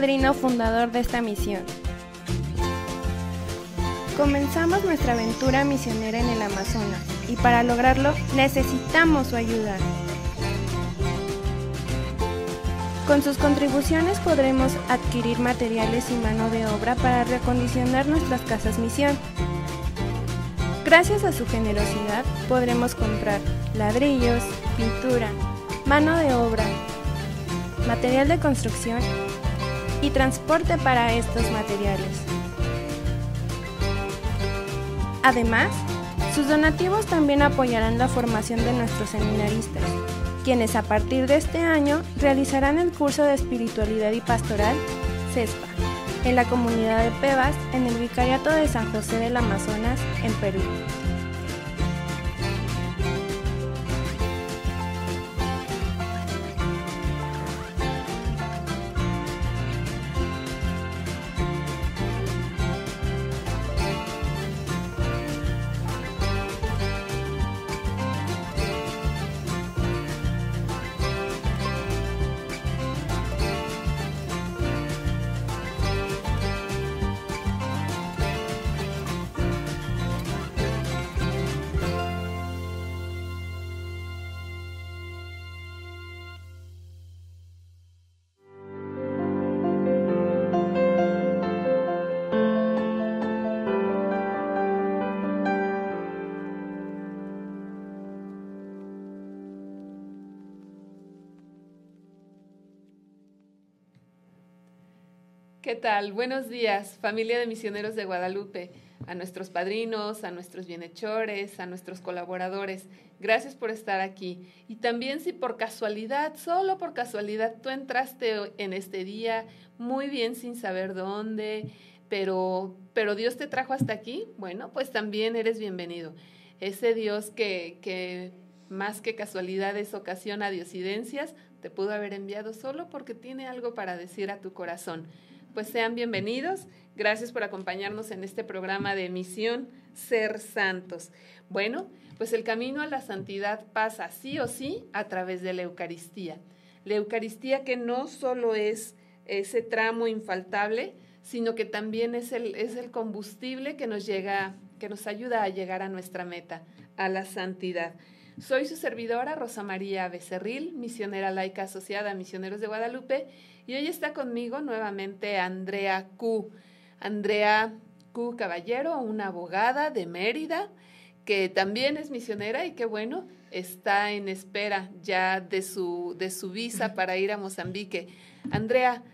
Padrino fundador de esta misión. Comenzamos nuestra aventura misionera en el Amazonas y para lograrlo necesitamos su ayuda. Con sus contribuciones podremos adquirir materiales y mano de obra para reacondicionar nuestras casas misión. Gracias a su generosidad podremos comprar ladrillos, pintura, mano de obra, material de construcción y transporte para estos materiales. Además, sus donativos también apoyarán la formación de nuestros seminaristas, quienes a partir de este año realizarán el curso de espiritualidad y pastoral CESPA en la comunidad de Pebas en el Vicariato de San José del Amazonas en Perú. ¿Qué tal? Buenos días, familia de misioneros de Guadalupe, a nuestros padrinos, a nuestros bienhechores, a nuestros colaboradores. Gracias por estar aquí. Y también si por casualidad, solo por casualidad, tú entraste en este día muy bien sin saber dónde, pero, pero Dios te trajo hasta aquí, bueno, pues también eres bienvenido. Ese Dios que, que más que casualidades ocasiona diosidencias, te pudo haber enviado solo porque tiene algo para decir a tu corazón pues sean bienvenidos. Gracias por acompañarnos en este programa de Misión Ser Santos. Bueno, pues el camino a la santidad pasa sí o sí a través de la Eucaristía. La Eucaristía que no solo es ese tramo infaltable, sino que también es el, es el combustible que nos llega, que nos ayuda a llegar a nuestra meta, a la santidad. Soy su servidora Rosa María Becerril, misionera laica asociada a Misioneros de Guadalupe, y hoy está conmigo nuevamente Andrea Q. Andrea Q. Caballero, una abogada de Mérida, que también es misionera y que bueno, está en espera ya de su, de su visa para ir a Mozambique. Andrea,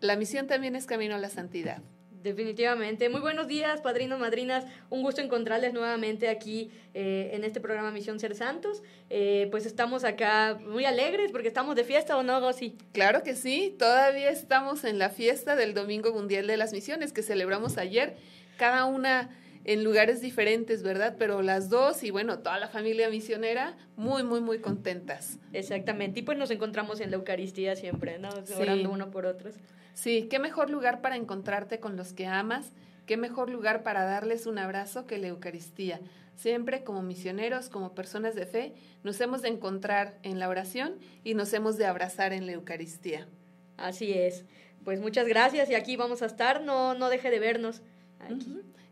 la misión también es camino a la santidad. Definitivamente. Muy buenos días, padrinos, madrinas. Un gusto encontrarles nuevamente aquí eh, en este programa Misión Ser Santos. Eh, pues estamos acá muy alegres porque estamos de fiesta, ¿o no, Rosy? Claro que sí. Todavía estamos en la fiesta del Domingo Mundial de las Misiones que celebramos ayer. Cada una en lugares diferentes, ¿verdad? Pero las dos y bueno, toda la familia misionera muy, muy, muy contentas. Exactamente. Y pues nos encontramos en la Eucaristía siempre, ¿no? Orando uno por otros. Sí, qué mejor lugar para encontrarte con los que amas, qué mejor lugar para darles un abrazo que la Eucaristía. Siempre como misioneros, como personas de fe, nos hemos de encontrar en la oración y nos hemos de abrazar en la Eucaristía. Así es. Pues muchas gracias y aquí vamos a estar, no, no deje de vernos.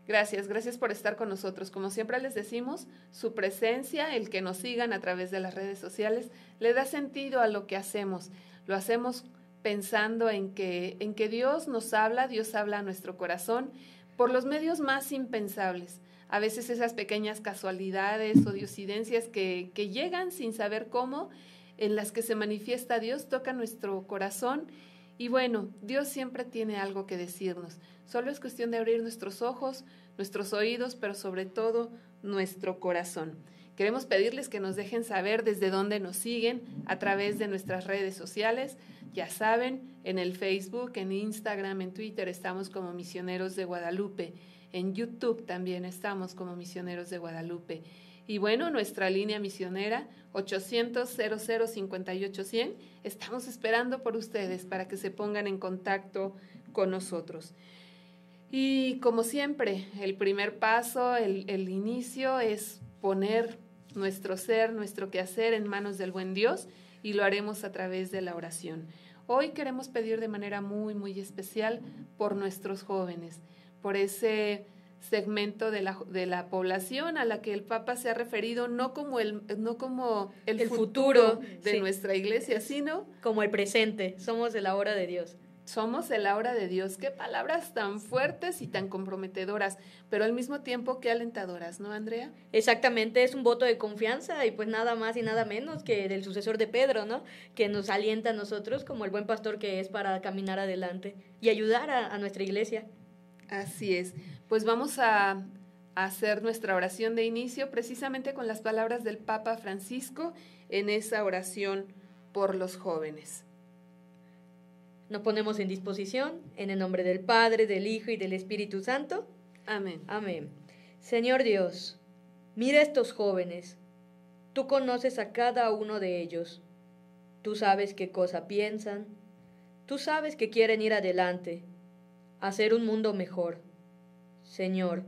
Gracias, gracias por estar con nosotros. Como siempre les decimos, su presencia, el que nos sigan a través de las redes sociales, le da sentido a lo que hacemos. Lo hacemos pensando en que, en que Dios nos habla, Dios habla a nuestro corazón por los medios más impensables. A veces esas pequeñas casualidades o diosidencias que, que llegan sin saber cómo, en las que se manifiesta Dios, toca nuestro corazón. Y bueno, Dios siempre tiene algo que decirnos. Solo es cuestión de abrir nuestros ojos, nuestros oídos, pero sobre todo nuestro corazón. Queremos pedirles que nos dejen saber desde dónde nos siguen a través de nuestras redes sociales. Ya saben, en el Facebook, en Instagram, en Twitter estamos como Misioneros de Guadalupe. En YouTube también estamos como Misioneros de Guadalupe. Y bueno, nuestra línea misionera 800 00 58 100. Estamos esperando por ustedes para que se pongan en contacto con nosotros. Y como siempre, el primer paso, el, el inicio es poner nuestro ser, nuestro quehacer en manos del buen Dios y lo haremos a través de la oración. Hoy queremos pedir de manera muy, muy especial por nuestros jóvenes, por ese segmento de la, de la población a la que el Papa se ha referido no como el, no como el, futuro, de nuestra iglesia, sino como el presente. Somos de la hora de Dios. Somos de la hora de Dios. Qué palabras tan fuertes y tan comprometedoras, pero al mismo tiempo qué alentadoras, ¿no, Andrea? Exactamente, es un voto de confianza y pues nada más y nada menos que del sucesor de Pedro, ¿no? Que nos alienta a nosotros como el buen pastor que es para caminar adelante y ayudar a nuestra iglesia. Así es. Pues vamos a, hacer nuestra oración de inicio precisamente con las palabras del Papa Francisco en esa oración por los jóvenes. Nos ponemos en disposición en el nombre del Padre, del Hijo y del Espíritu Santo. Amén. Amén. Señor Dios, mira estos jóvenes. Tú conoces a cada uno de ellos. Tú sabes qué cosa piensan. Tú sabes que quieren ir adelante hacer un mundo mejor. Señor,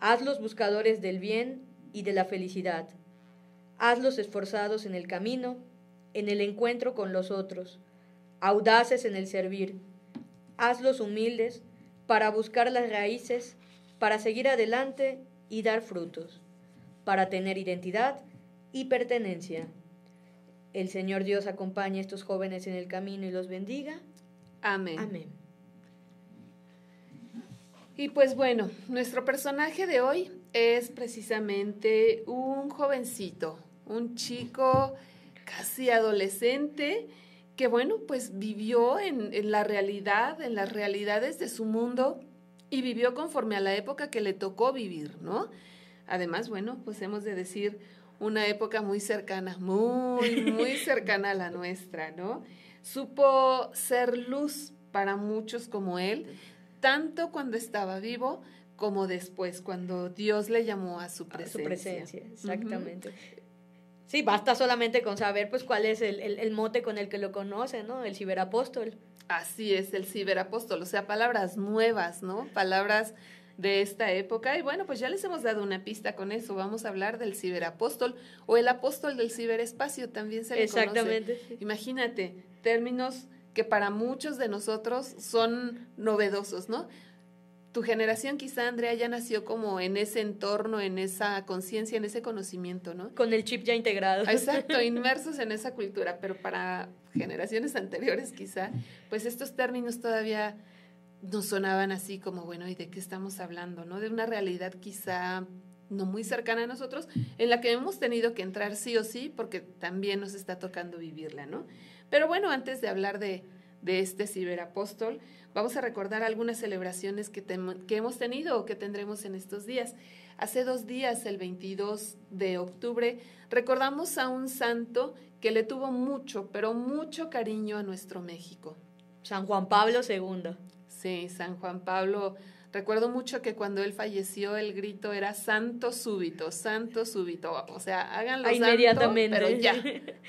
hazlos buscadores del bien y de la felicidad. Hazlos esforzados en el camino, en el encuentro con los otros, audaces en el servir. Hazlos humildes para buscar las raíces, para seguir adelante y dar frutos, para tener identidad y pertenencia. El Señor Dios acompañe a estos jóvenes en el camino y los bendiga. Amén. Amén. Y pues bueno, nuestro personaje de hoy es precisamente un jovencito, un chico casi adolescente que bueno, pues vivió en, la realidad, en las realidades de su mundo y vivió conforme a la época que le tocó vivir, ¿no? Además, bueno, pues hemos de decir una época muy cercana, muy, muy cercana a la nuestra, ¿no? Supo ser luz para muchos como él, tanto cuando estaba vivo como después, cuando Dios le llamó a su presencia. su presencia, exactamente. Sí, basta solamente con saber pues cuál es el, mote con el que lo conoce, ¿no? El ciberapóstol. Así es, el ciberapóstol, o sea, palabras nuevas, ¿no? Palabras de esta época. Y bueno, pues ya les hemos dado una pista con eso. Vamos a hablar del ciberapóstol o el apóstol del ciberespacio, también se le Exactamente. Imagínate, términos que para muchos de nosotros son novedosos, ¿no? Tu generación quizá, Andrea, ya nació como en ese entorno, en esa conciencia, en ese conocimiento, ¿no? Con el chip ya integrado. Exacto, inmersos en esa cultura, pero para generaciones anteriores quizá, pues estos términos todavía nos sonaban así como, bueno, ¿y de qué estamos hablando? ¿No? De una realidad quizá no muy cercana a nosotros, en la que hemos tenido que entrar sí o sí, porque también nos está tocando vivirla, ¿no? Pero bueno, antes de hablar de, este ciberapóstol, vamos a recordar algunas celebraciones que, que hemos tenido o que tendremos en estos días. Hace dos días, el 22 de octubre, recordamos a un santo que le tuvo mucho, pero mucho cariño a nuestro México. San Juan Pablo II. Sí, San Juan Pablo. Recuerdo mucho que cuando él falleció el grito era santo súbito, santo súbito. O sea, háganlo inmediatamente. pero ya,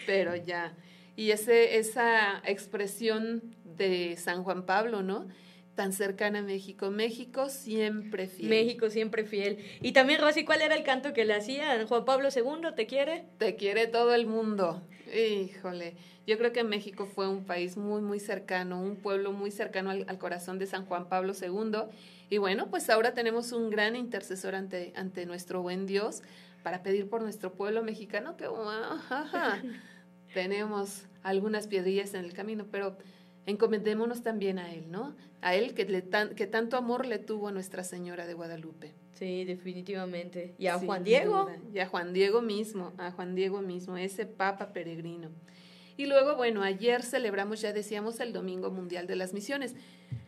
pero ya y ese, esa expresión de San Juan Pablo, ¿no? Tan cercana a México. México siempre fiel. México siempre fiel. Y también, Rosy, ¿cuál era el canto que le hacía? Juan Pablo II, ¿te quiere? Te quiere todo el mundo. Híjole, yo creo que México fue un país muy, muy cercano, un pueblo muy cercano al, corazón de San Juan Pablo II. Y bueno, pues ahora tenemos un gran intercesor ante, ante nuestro buen Dios para pedir por nuestro pueblo mexicano que tenemos algunas piedrillas en el camino, pero encomendémonos también a Él, ¿no? A Él que, le que tanto amor le tuvo a Nuestra Señora de Guadalupe. Sí, definitivamente. Y a Juan Diego. Y a Juan Diego mismo, a Juan Diego mismo, ese Papa peregrino. Y luego, bueno, ayer celebramos, ya decíamos, el Domingo Mundial de las Misiones.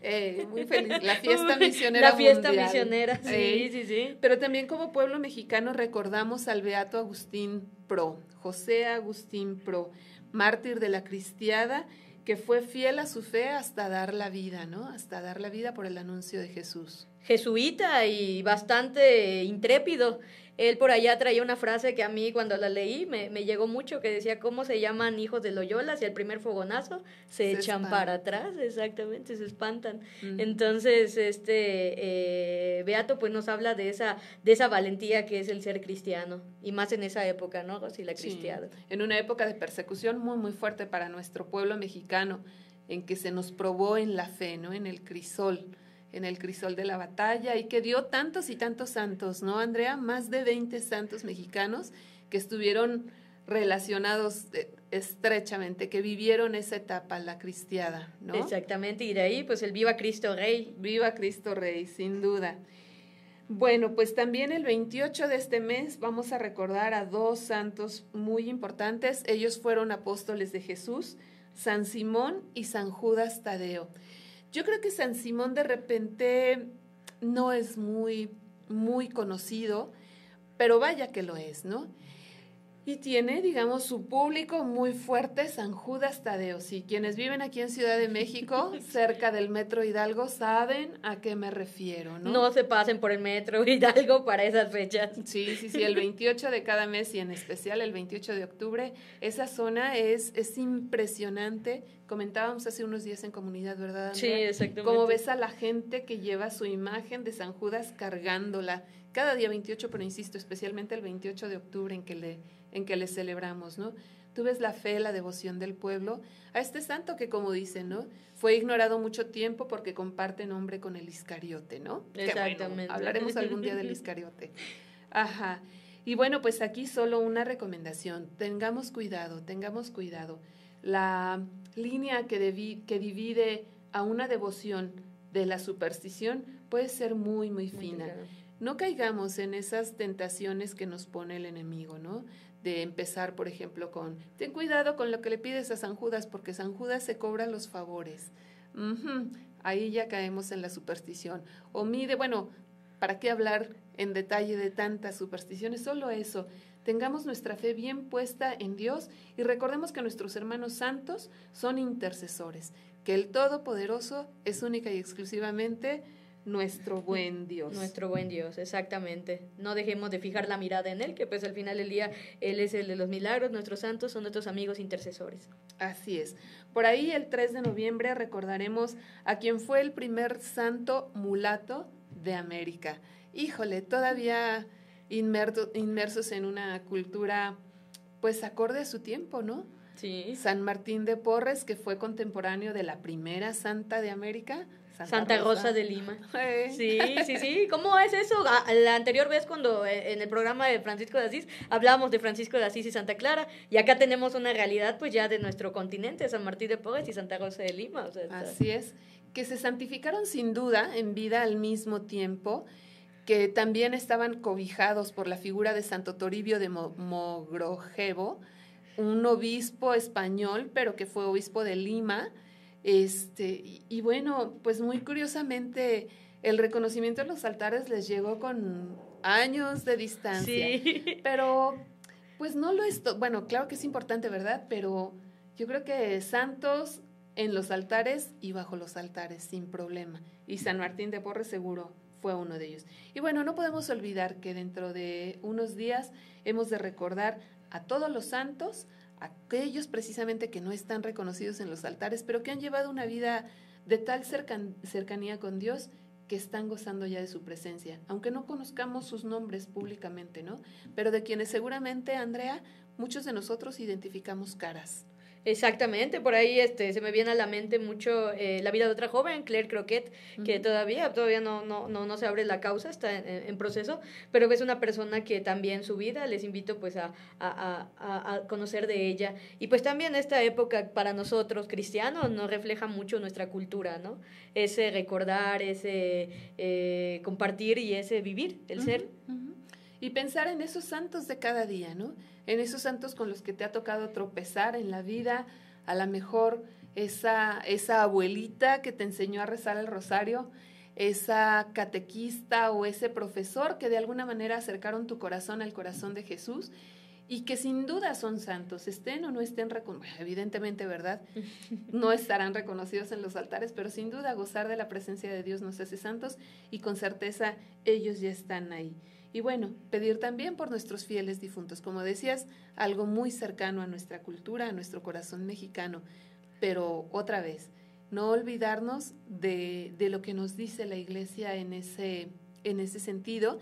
Eh, muy feliz, la fiesta misionera. La fiesta misionera, sí, sí, sí. Pero también como pueblo mexicano recordamos al Beato Agustín Pro, José Agustín Pro, mártir de la cristiada, que fue fiel a su fe hasta dar la vida, ¿no? Hasta dar la vida por el anuncio de Jesús. Jesuita y bastante intrépido. Él por allá traía una frase que a mí cuando la leí me, llegó mucho, que decía, ¿cómo se llaman hijos de Loyola? Si el primer fogonazo se, echan para atrás, exactamente, se espantan. Entonces, este eh, Beato pues nos habla de esa, de esa valentía que es el ser cristiano, y más en esa época, ¿no? Si la cristiana. En una época de persecución muy, muy fuerte para nuestro pueblo mexicano. en que se nos probó en la fe, ¿no? En el crisol, en el crisol de la batalla y que dio tantos y tantos santos, ¿no, Andrea? Más de 20 santos mexicanos que estuvieron relacionados eh, estrechamente, que vivieron esa etapa, la cristiada, ¿no? Exactamente, y de ahí pues el Viva Cristo Rey. Viva Cristo Rey, sin duda. Bueno, pues también el 28 de este mes vamos a recordar a dos santos muy importantes. Ellos fueron apóstoles de Jesús, San Simón y San Judas Tadeo. Yo creo que San Simón de repente no es muy, muy conocido, pero vaya que lo es, ¿no? Y tiene, digamos, su público muy fuerte, San Judas Tadeo. Si quienes viven aquí en Ciudad de México, cerca del Metro Hidalgo, saben a qué me refiero, ¿no? No se pasen por el Metro Hidalgo para esas fechas. Sí, sí, sí, el 28 de cada mes y en especial el 28 de octubre, esa zona es, es impresionante. Comentábamos hace unos días en comunidad, ¿verdad? Sí, exactamente. Como ves a la gente que lleva su imagen de San Judas cargándola cada día 28, pero insisto, especialmente el 28 de octubre en que le en que le celebramos, ¿no? Tú ves la fe, la devoción del pueblo a este santo que, como dicen, ¿no? Fue ignorado mucho tiempo porque comparte nombre con el Iscariote, ¿no? Exactamente. hablaremos algún día del Iscariote. Ajá. Y bueno, pues aquí solo una recomendación. Tengamos cuidado, tengamos cuidado. La línea que, que divide a una devoción de la superstición puede ser muy, muy fina. No caigamos en esas tentaciones que nos pone el enemigo, ¿no? De empezar, por ejemplo, con, ten cuidado con lo que le pides a San Judas, porque San Judas se cobra los favores. Ahí ya caemos en la superstición. O mide, bueno, ¿para qué hablar en detalle de tantas supersticiones? Solo eso. Tengamos nuestra fe bien puesta en Dios y recordemos que nuestros hermanos santos son intercesores, que el Todopoderoso es única y exclusivamente nuestro buen Dios. Nuestro buen Dios, exactamente. No dejemos de fijar la mirada en Él, que pues al final del día Él es el de los milagros, nuestros santos son nuestros amigos intercesores. Así es. Por ahí el 3 de noviembre recordaremos a quien fue el primer santo mulato de América. Híjole, todavía inmersos en una cultura pues acorde a su tiempo, ¿no? Sí. San Martín de Porres, que fue contemporáneo de la primera santa de América, Santa, Rosa. de Lima. Sí, sí, sí. ¿Cómo es eso? Ah, la anterior vez cuando eh, en el programa de Francisco de Asís hablábamos de Francisco de Asís y Santa Clara y acá tenemos una realidad pues ya de nuestro continente, San Martín de Porres y Santa Rosa de Lima. Así es, que se santificaron sin duda en vida al mismo tiempo que también estaban cobijados por la figura de Santo Toribio de Mogrojevo, un obispo español, pero que fue obispo de Lima, este, y, bueno, pues muy curiosamente el reconocimiento en los altares les llegó con años de distancia. Sí. Pero pues no lo es, bueno, claro que es importante, ¿verdad? Pero yo creo que santos en los altares y bajo los altares, sin problema. Y San Martín de Porres seguro fue uno de ellos. Y bueno, no podemos olvidar que dentro de unos días hemos de recordar a todos los santos, aquellos precisamente que no están reconocidos en los altares, pero que han llevado una vida de tal cercanía con Dios que están gozando ya de su presencia, aunque no conozcamos sus nombres públicamente, ¿no? Pero de quienes seguramente, Andrea, muchos de nosotros identificamos caras. Exactamente, por ahí este, se me viene a la mente mucho eh, la vida de otra joven, Claire Croquet, que todavía, todavía no, no, no, no, se abre la causa, está en, proceso, pero es una persona que también su vida, les invito pues a, a, a, a, conocer de ella. Y pues también esta época para nosotros cristianos nos refleja mucho nuestra cultura, ¿no? Ese recordar, ese eh, compartir y ese vivir, el ser. Y pensar en esos santos de cada día, ¿no? En esos santos con los que te ha tocado tropezar en la vida, a lo mejor esa, esa abuelita que te enseñó a rezar el rosario, esa catequista o ese profesor que de alguna manera acercaron tu corazón al corazón de Jesús y que sin duda son santos, estén o no estén reconocidos, evidentemente, ¿verdad? No estarán reconocidos en los altares, pero sin duda gozar de la presencia de Dios nos hace santos y con certeza ellos ya están ahí. Y bueno, pedir también por nuestros fieles difuntos, como decías, algo muy cercano a nuestra cultura, a nuestro corazón mexicano. Pero otra vez, no olvidarnos de, de lo que nos dice la iglesia en ese, en ese sentido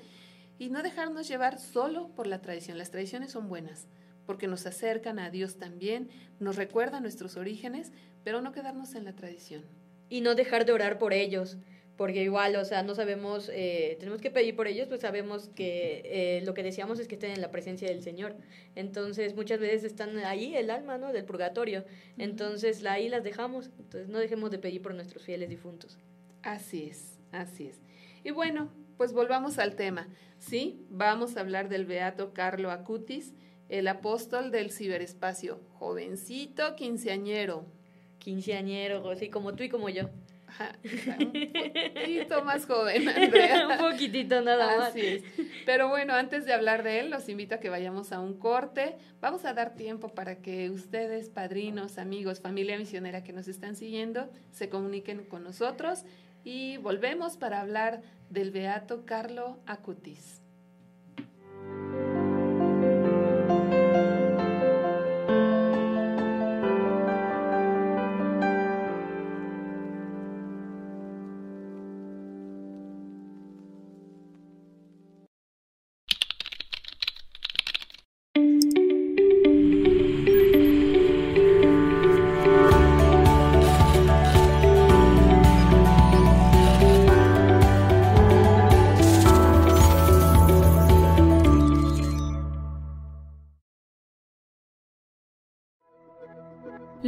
y no dejarnos llevar solo por la tradición. Las tradiciones son buenas, porque nos acercan a Dios también, nos recuerdan nuestros orígenes, pero no quedarnos en la tradición. Y no dejar de orar por ellos, porque igual, o sea, no sabemos, eh, tenemos que pedir por ellos, pues sabemos que eh, lo que deseamos es que estén en la presencia del Señor. Entonces, muchas veces están ahí el alma, ¿no? Del purgatorio. Entonces, ahí las dejamos. Entonces, no dejemos de pedir por nuestros fieles difuntos. Así es, así es. Y bueno, pues volvamos al tema. Sí, vamos a hablar del beato Carlo Acutis, el apóstol del ciberespacio, jovencito quinceañero. Quinceañero, así como tú y como yo un poquitito más joven, Andrea. un poquitito nada más. Pero bueno, antes de hablar de él, los invito a que vayamos a un corte. Vamos a dar tiempo para que ustedes, padrinos, amigos, familia misionera que nos están siguiendo, se comuniquen con nosotros y volvemos para hablar del Beato Carlo Acutis.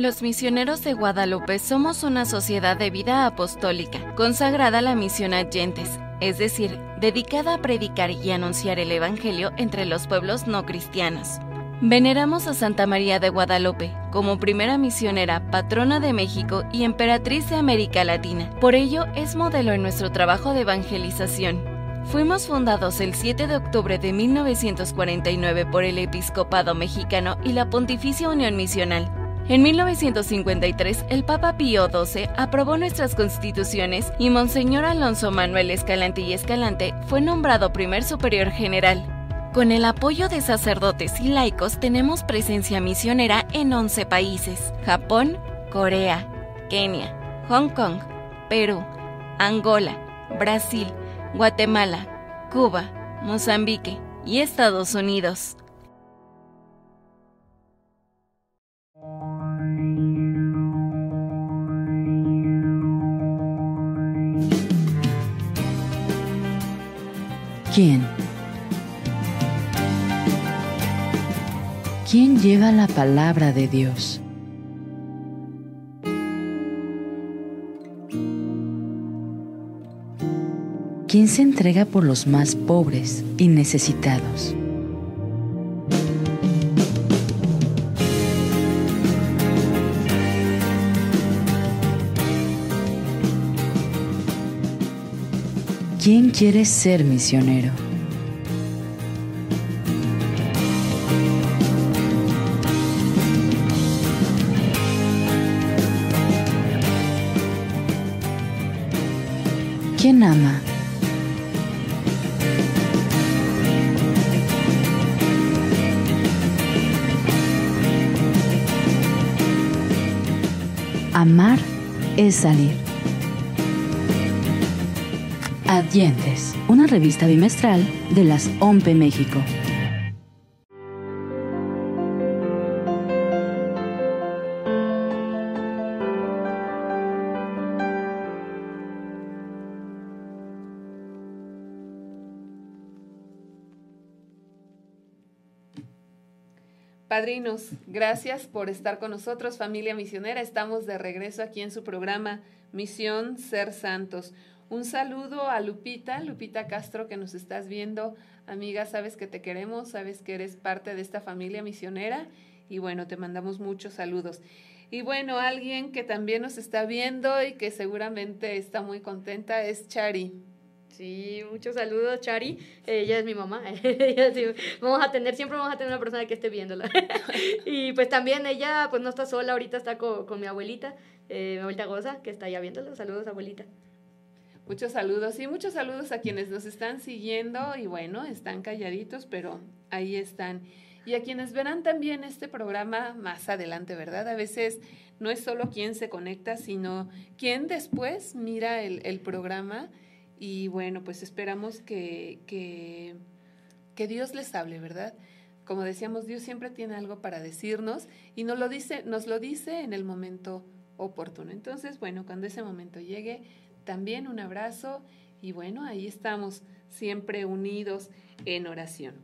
Los misioneros de Guadalupe somos una sociedad de vida apostólica, consagrada a la misión a gentes, es decir, dedicada a predicar y anunciar el Evangelio entre los pueblos no cristianos. Veneramos a Santa María de Guadalupe como primera misionera, patrona de México y emperatriz de América Latina. Por ello, es modelo en nuestro trabajo de evangelización. Fuimos fundados el 7 de octubre de 1949 por el Episcopado Mexicano y la Pontificia Unión Misional en 1953, el Papa Pío XII aprobó nuestras constituciones y Monseñor Alonso Manuel Escalante y Escalante fue nombrado primer superior general. Con el apoyo de sacerdotes y laicos tenemos presencia misionera en 11 países, Japón, Corea, Kenia, Hong Kong, Perú, Angola, Brasil, Guatemala, Cuba, Mozambique y Estados Unidos. ¿Quién? ¿Quién lleva la palabra de Dios? ¿Quién se entrega por los más pobres y necesitados? ¿Quién quiere ser misionero? ¿Quién ama? Amar es salir. Adyentes, una revista bimestral de las OMPE México. Padrinos, gracias por estar con nosotros, familia misionera. Estamos de regreso aquí en su programa Misión Ser Santos. Un saludo a Lupita, Lupita Castro, que nos estás viendo. Amiga, sabes que te queremos, sabes que eres parte de esta familia misionera y bueno, te mandamos muchos saludos. Y bueno, alguien que también nos está viendo y que seguramente está muy contenta es Chari. Sí, muchos saludos, Chari. Ella es mi mamá. vamos a tener, siempre vamos a tener una persona que esté viéndola. y pues también ella, pues no está sola, ahorita está con, mi abuelita, eh, mi abuelita Goza, que está ya viéndola. Saludos, abuelita. Muchos saludos y muchos saludos a quienes nos están siguiendo y bueno, están calladitos, pero ahí están. Y a quienes verán también este programa más adelante, ¿verdad? A veces no es solo quien se conecta, sino quien después mira el, programa y bueno, pues esperamos que, que, que Dios les hable, ¿verdad? como decíamos, Dios siempre tiene algo para decirnos y nos lo dice, nos lo dice en el momento oportuno. Entonces, bueno, cuando ese momento llegue, también un abrazo y bueno, ahí estamos siempre unidos en oración.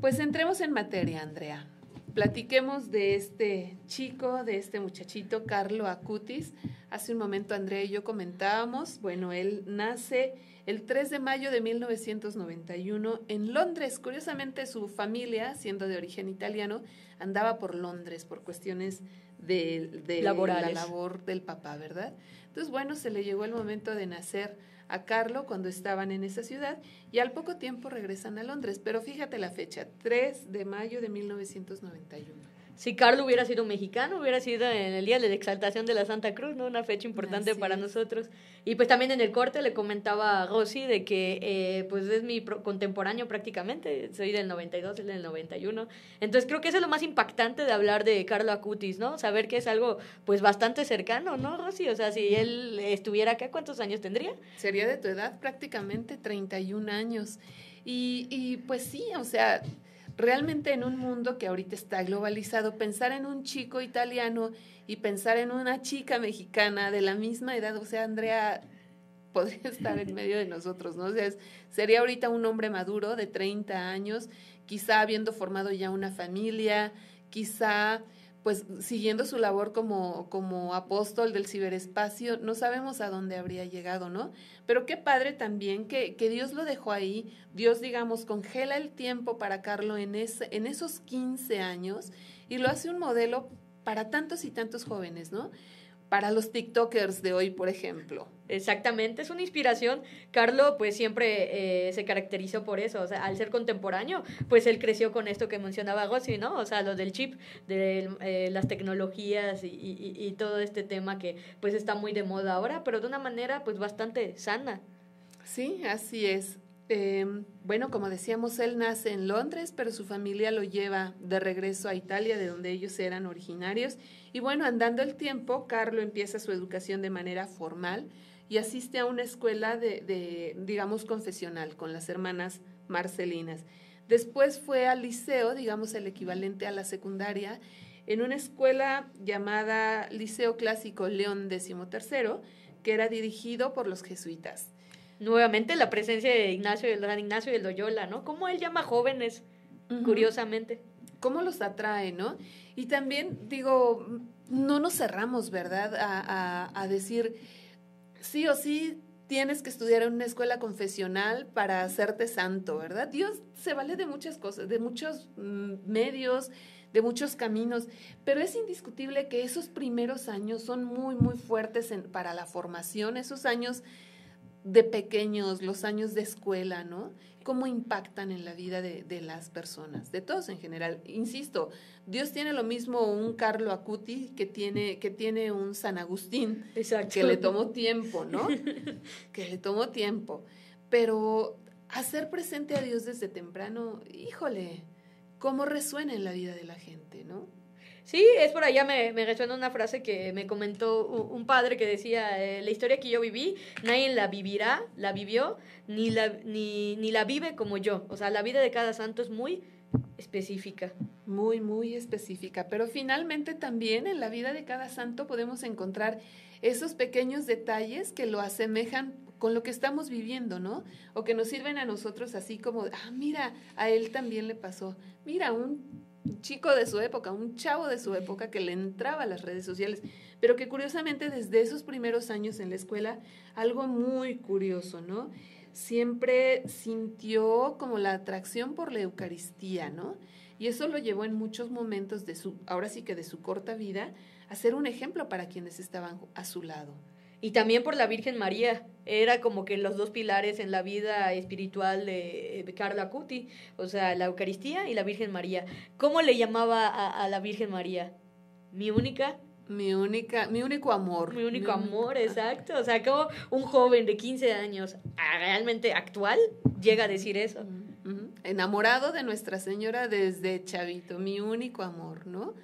Pues entremos en materia, Andrea. Platiquemos de este chico, de este muchachito, Carlo Acutis. Hace un momento Andrea y yo comentábamos, bueno, él nace el 3 de mayo de 1991 en Londres. Curiosamente, su familia, siendo de origen italiano, andaba por Londres por cuestiones de, de la labor del papá, ¿verdad? Entonces, bueno, se le llegó el momento de nacer a Carlo cuando estaban en esa ciudad y al poco tiempo regresan a Londres. Pero fíjate la fecha, 3 de mayo de 1991 si Carlos hubiera sido mexicano, hubiera sido en el día de la exaltación de la Santa Cruz, ¿no? Una fecha importante para nosotros. Y pues también en el corte le comentaba a Rosy de que eh, pues es mi contemporáneo prácticamente, soy del 92, él del 91. Entonces creo que eso es lo más impactante de hablar de Carlo Acutis, ¿no? Saber que es algo pues bastante cercano, ¿no, Rosy? O sea, si él estuviera acá, ¿cuántos años tendría? Sería de tu edad prácticamente 31 años. Y, y pues sí, o sea, realmente en un mundo que ahorita está globalizado, pensar en un chico italiano y pensar en una chica mexicana de la misma edad, o sea, Andrea podría estar en medio de nosotros, ¿no? O sea, sería ahorita un hombre maduro de 30 años, quizá habiendo formado ya una familia, quizá pues siguiendo su labor como, como apóstol del ciberespacio, no sabemos a dónde habría llegado, ¿no? Pero qué padre también que, que Dios lo dejó ahí, Dios, digamos, congela el tiempo para Carlos en, ese, en esos 15 años y lo hace un modelo para tantos y tantos jóvenes, ¿no? Para los TikTokers de hoy, por ejemplo. Exactamente, es una inspiración. Carlo, pues siempre eh, se caracterizó por eso, o sea, al ser contemporáneo, pues él creció con esto que mencionaba Gossi, ¿no? O sea, lo del chip, de eh, las tecnologías y, y, todo este tema que pues está muy de moda ahora, pero de una manera pues bastante sana. Sí, así es. Em, bueno, como decíamos, él nace en Londres, pero su familia lo lleva de regreso a Italia, de donde ellos eran originarios. Y bueno, andando el tiempo, Carlo empieza su educación de manera formal y asiste a una escuela de, digamos, confesional con las hermanas Marcelinas. Después fue al liceo, digamos, el equivalente a la secundaria, en una escuela llamada Liceo Clásico León XIII, que era dirigido por los jesuitas nuevamente la presencia de Ignacio, de San Ignacio de Loyola, ¿no? ¿Cómo él llama jóvenes, curiosamente? ¿Cómo los atrae, no? Y también, digo, no nos cerramos, ¿verdad? A, a, decir, sí o sí tienes que estudiar en una escuela confesional para hacerte santo, ¿verdad? Dios se vale de muchas cosas, de muchos mm, medios, de muchos caminos, pero es indiscutible que esos primeros años son muy, muy fuertes para la formación, esos años de pequeños, los años de escuela, ¿no? Cómo impactan en la vida de, de, las personas, de todos en general. Insisto, Dios tiene lo mismo un Carlo Acuti que tiene, que tiene un San Agustín, que le tomó tiempo, ¿no? que le tomó tiempo. Pero hacer presente a Dios desde temprano, híjole, cómo resuena en la vida de la gente, ¿no? Sí, es por allá, me, me resuena una frase que me comentó un, padre que decía, eh, la historia que yo viví, nadie la vivirá, la vivió, ni la, ni, ni la vive como yo. O sea, la vida de cada santo es muy específica. Muy, muy específica. Pero finalmente también en la vida de cada santo podemos encontrar esos pequeños detalles que lo asemejan con lo que estamos viviendo, ¿no? O que nos sirven a nosotros así como, ah, mira, a él también le pasó. Mira, un chico de su época, un chavo de su época que le entraba a las redes sociales, pero que curiosamente desde esos primeros años en la escuela, algo muy curioso, ¿no? Siempre sintió como la atracción por la Eucaristía, ¿no? Y eso lo llevó en muchos momentos de su, ahora sí que de su corta vida, a ser un ejemplo para quienes estaban a su lado y también por la Virgen María. Era como que los dos pilares en la vida espiritual de Carla Cuti, o sea, la Eucaristía y la Virgen María. ¿Cómo le llamaba a, la Virgen María? Mi única mi única, mi único amor. Mi único amor, exacto. O sea, como un joven de 15 años, realmente actual, llega a decir eso. Enamorado de Nuestra Señora desde chavito, mi único amor, ¿no?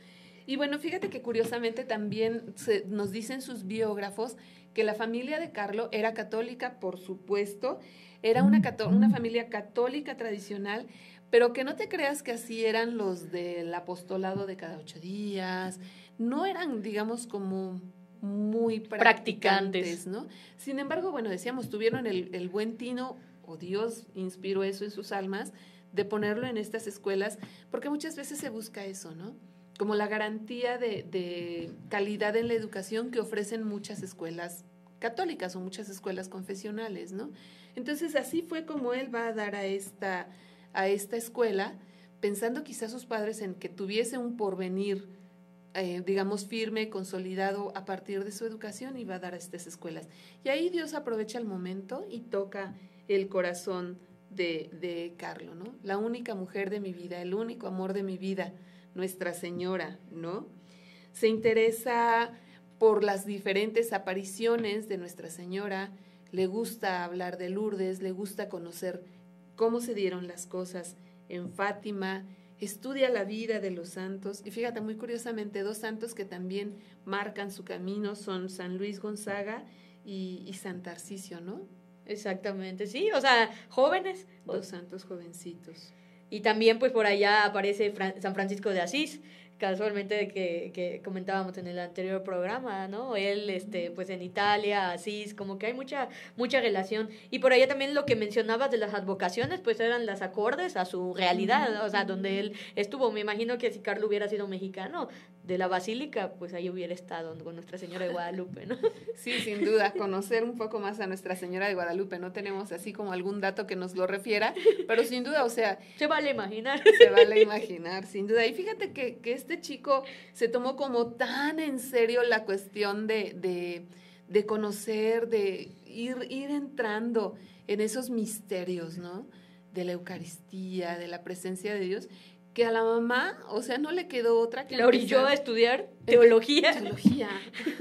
Y bueno, fíjate que curiosamente también se, nos dicen sus biógrafos que la familia de Carlo era católica, por supuesto, era una, una familia católica tradicional, pero que no te creas que así eran los del apostolado de cada ocho días, no eran, digamos, como muy practicantes, ¿no? Sin embargo, bueno, decíamos, tuvieron el, el buen tino, o Dios inspiró eso en sus almas, de ponerlo en estas escuelas, porque muchas veces se busca eso, ¿no? Como la garantía de, calidad en la educación que ofrecen muchas escuelas católicas o muchas escuelas confesionales, ¿no? Entonces así fue como él va a dar a esta, a esta escuela, pensando quizás sus padres en que tuviese un porvenir, eh, digamos, firme, consolidado a partir de su educación y va a dar a estas escuelas. Y ahí Dios aprovecha el momento y toca el corazón de, de Carlo, ¿no? La única mujer de mi vida, el único amor de mi vida, Nuestra Señora, ¿no? Se interesa por las diferentes apariciones de Nuestra Señora, le gusta hablar de Lourdes, le gusta conocer cómo se dieron las cosas en Fátima, estudia la vida de los santos y fíjate muy curiosamente dos santos que también marcan su camino son San Luis Gonzaga y, y San Tarcisio, ¿no? Exactamente, sí, o sea, jóvenes. Dos santos jovencitos. Y también pues por allá aparece San Francisco de Asís, casualmente que, que comentábamos en el anterior programa, ¿no? Él, este, pues en Italia, Asís, como que hay mucha, mucha relación. Y por allá también lo que mencionabas de las advocaciones, pues eran las acordes a su realidad, o sea, donde él estuvo. Me imagino que si Carlos hubiera sido mexicano, de la basílica, pues ahí hubiera estado con Nuestra Señora de Guadalupe, ¿no? Sí, sin duda, conocer un poco más a Nuestra Señora de Guadalupe. No tenemos así como algún dato que nos lo refiera, pero sin duda, o sea... Se vale imaginar. Se vale imaginar, sin duda. Y fíjate que, que este chico se tomó como tan en serio la cuestión de, de, de conocer, de ir, ir entrando en esos misterios, ¿no? De la Eucaristía, de la presencia de Dios, que a la mamá, o sea, no le quedó otra que... Le orilló a estudiar teología. Teología.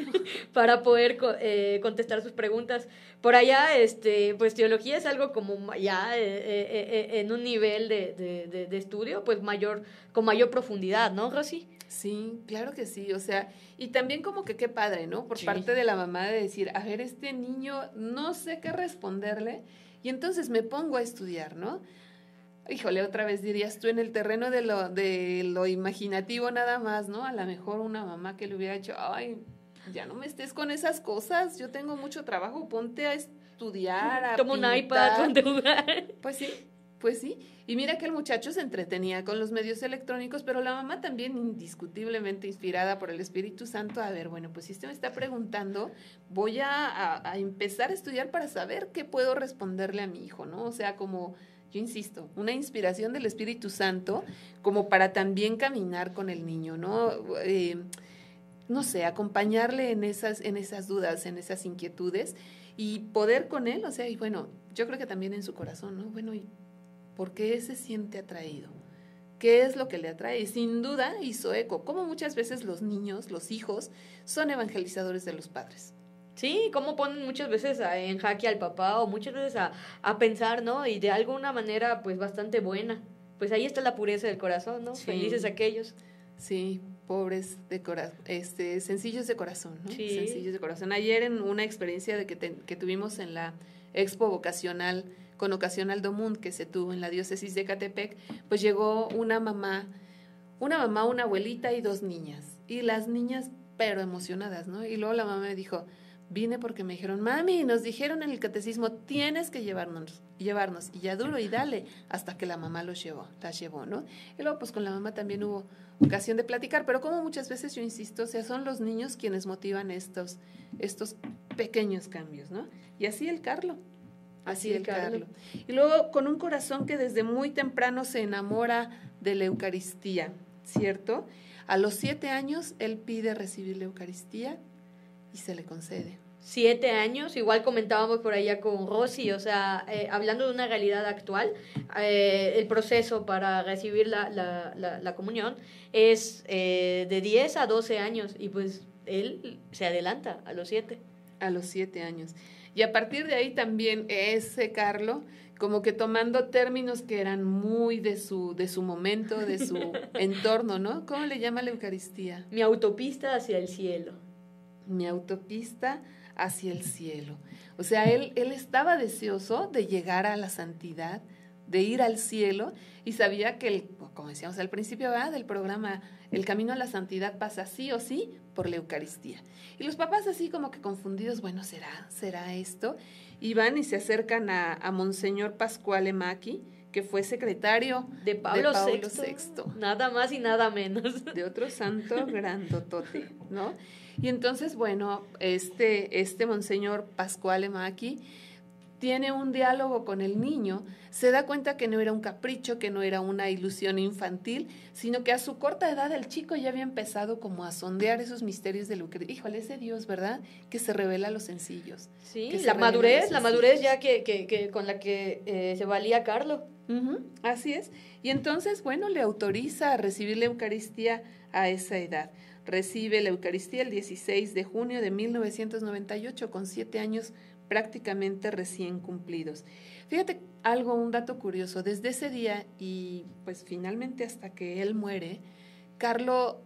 para poder eh, contestar sus preguntas. Por allá, este, pues teología es algo como ya eh, eh, en un nivel de, de, de, estudio, pues mayor, con mayor profundidad, ¿no, Rosy? Sí, claro que sí, o sea, y también como que qué padre, ¿no? Por sí. parte de la mamá de decir, a ver, este niño no sé qué responderle, y entonces me pongo a estudiar, ¿no? Híjole, otra vez dirías tú en el terreno de lo, de lo imaginativo nada más, ¿no? A lo mejor una mamá que le hubiera dicho, ay, ya no me estés con esas cosas, yo tengo mucho trabajo, ponte a estudiar, a Toma un iPad, ponte a jugar. Pues sí, pues sí. Y mira que el muchacho se entretenía con los medios electrónicos, pero la mamá también indiscutiblemente inspirada por el Espíritu Santo, a ver, bueno, pues si usted me está preguntando, voy a, a, a empezar a estudiar para saber qué puedo responderle a mi hijo, ¿no? O sea, como yo insisto, una inspiración del Espíritu Santo como para también caminar con el niño, ¿no? Eh, no sé, acompañarle en esas, en esas dudas, en esas inquietudes y poder con él, o sea, y bueno, yo creo que también en su corazón, ¿no? Bueno, ¿y por qué se siente atraído? ¿Qué es lo que le atrae? Sin duda hizo eco, como muchas veces los niños, los hijos, son evangelizadores de los padres. Sí, como ponen muchas veces a, en jaque al papá o muchas veces a, a, pensar, ¿no? Y de alguna manera, pues bastante buena. Pues ahí está la pureza del corazón, ¿no? Sí. Felices aquellos. Sí, pobres de corazón, este, sencillos de corazón, ¿no? Sí. Sencillos de corazón. Ayer en una experiencia de que, te, que tuvimos en la expo vocacional con ocasión que se tuvo en la diócesis de Catepec, pues llegó una mamá, una mamá, una abuelita y dos niñas. Y las niñas, pero emocionadas, ¿no? Y luego la mamá me dijo, vine porque me dijeron, mami, nos dijeron en el catecismo, tienes que llevarnos, llevarnos, y ya duro y dale, hasta que la mamá los llevó, las llevó, ¿no? Y luego pues con la mamá también hubo ocasión de platicar, pero como muchas veces yo insisto, o sea, son los niños quienes motivan estos, estos pequeños cambios, ¿no? Y así el Carlo, así, así el Carlo. Carlo. Y luego con un corazón que desde muy temprano se enamora de la Eucaristía, ¿cierto? A los siete años él pide recibir la Eucaristía y se le concede. Siete años, igual comentábamos por allá con Rosy, o sea, eh, hablando de una realidad actual, eh, el proceso para recibir la, la, la, la comunión es eh, de 10 a 12 años y pues él se adelanta a los siete. A los siete años. Y a partir de ahí también ese Carlo, como que tomando términos que eran muy de su, de su momento, de su entorno, ¿no? ¿Cómo le llama la Eucaristía? Mi autopista hacia el cielo mi autopista hacia el cielo. O sea, él, él estaba deseoso de llegar a la santidad, de ir al cielo y sabía que, el, como decíamos al principio ¿verdad? del programa, el camino a la santidad pasa sí o sí por la Eucaristía. Y los papás así como que confundidos, bueno, ¿será? ¿Será esto? Y van y se acercan a, a Monseñor Pascual Maki, que fue secretario de Pablo, VI, Nada más y nada menos. De otro santo grandotote, ¿no? Y entonces, bueno, este, este Monseñor Pascual Maki tiene un diálogo con el niño, se da cuenta que no era un capricho, que no era una ilusión infantil, sino que a su corta edad el chico ya había empezado como a sondear esos misterios de lo que, híjole, ese Dios, ¿verdad? Que se revela a los sencillos. Sí, la madurez, la madurez ya que, que, con la que eh, se valía Carlos. así es. Y entonces, bueno, le autoriza a recibir la Eucaristía a esa edad. Recibe la Eucaristía el 16 de junio de 1998 con siete años prácticamente recién cumplidos. Fíjate algo, un dato curioso, desde ese día y pues finalmente hasta que él muere, Carlo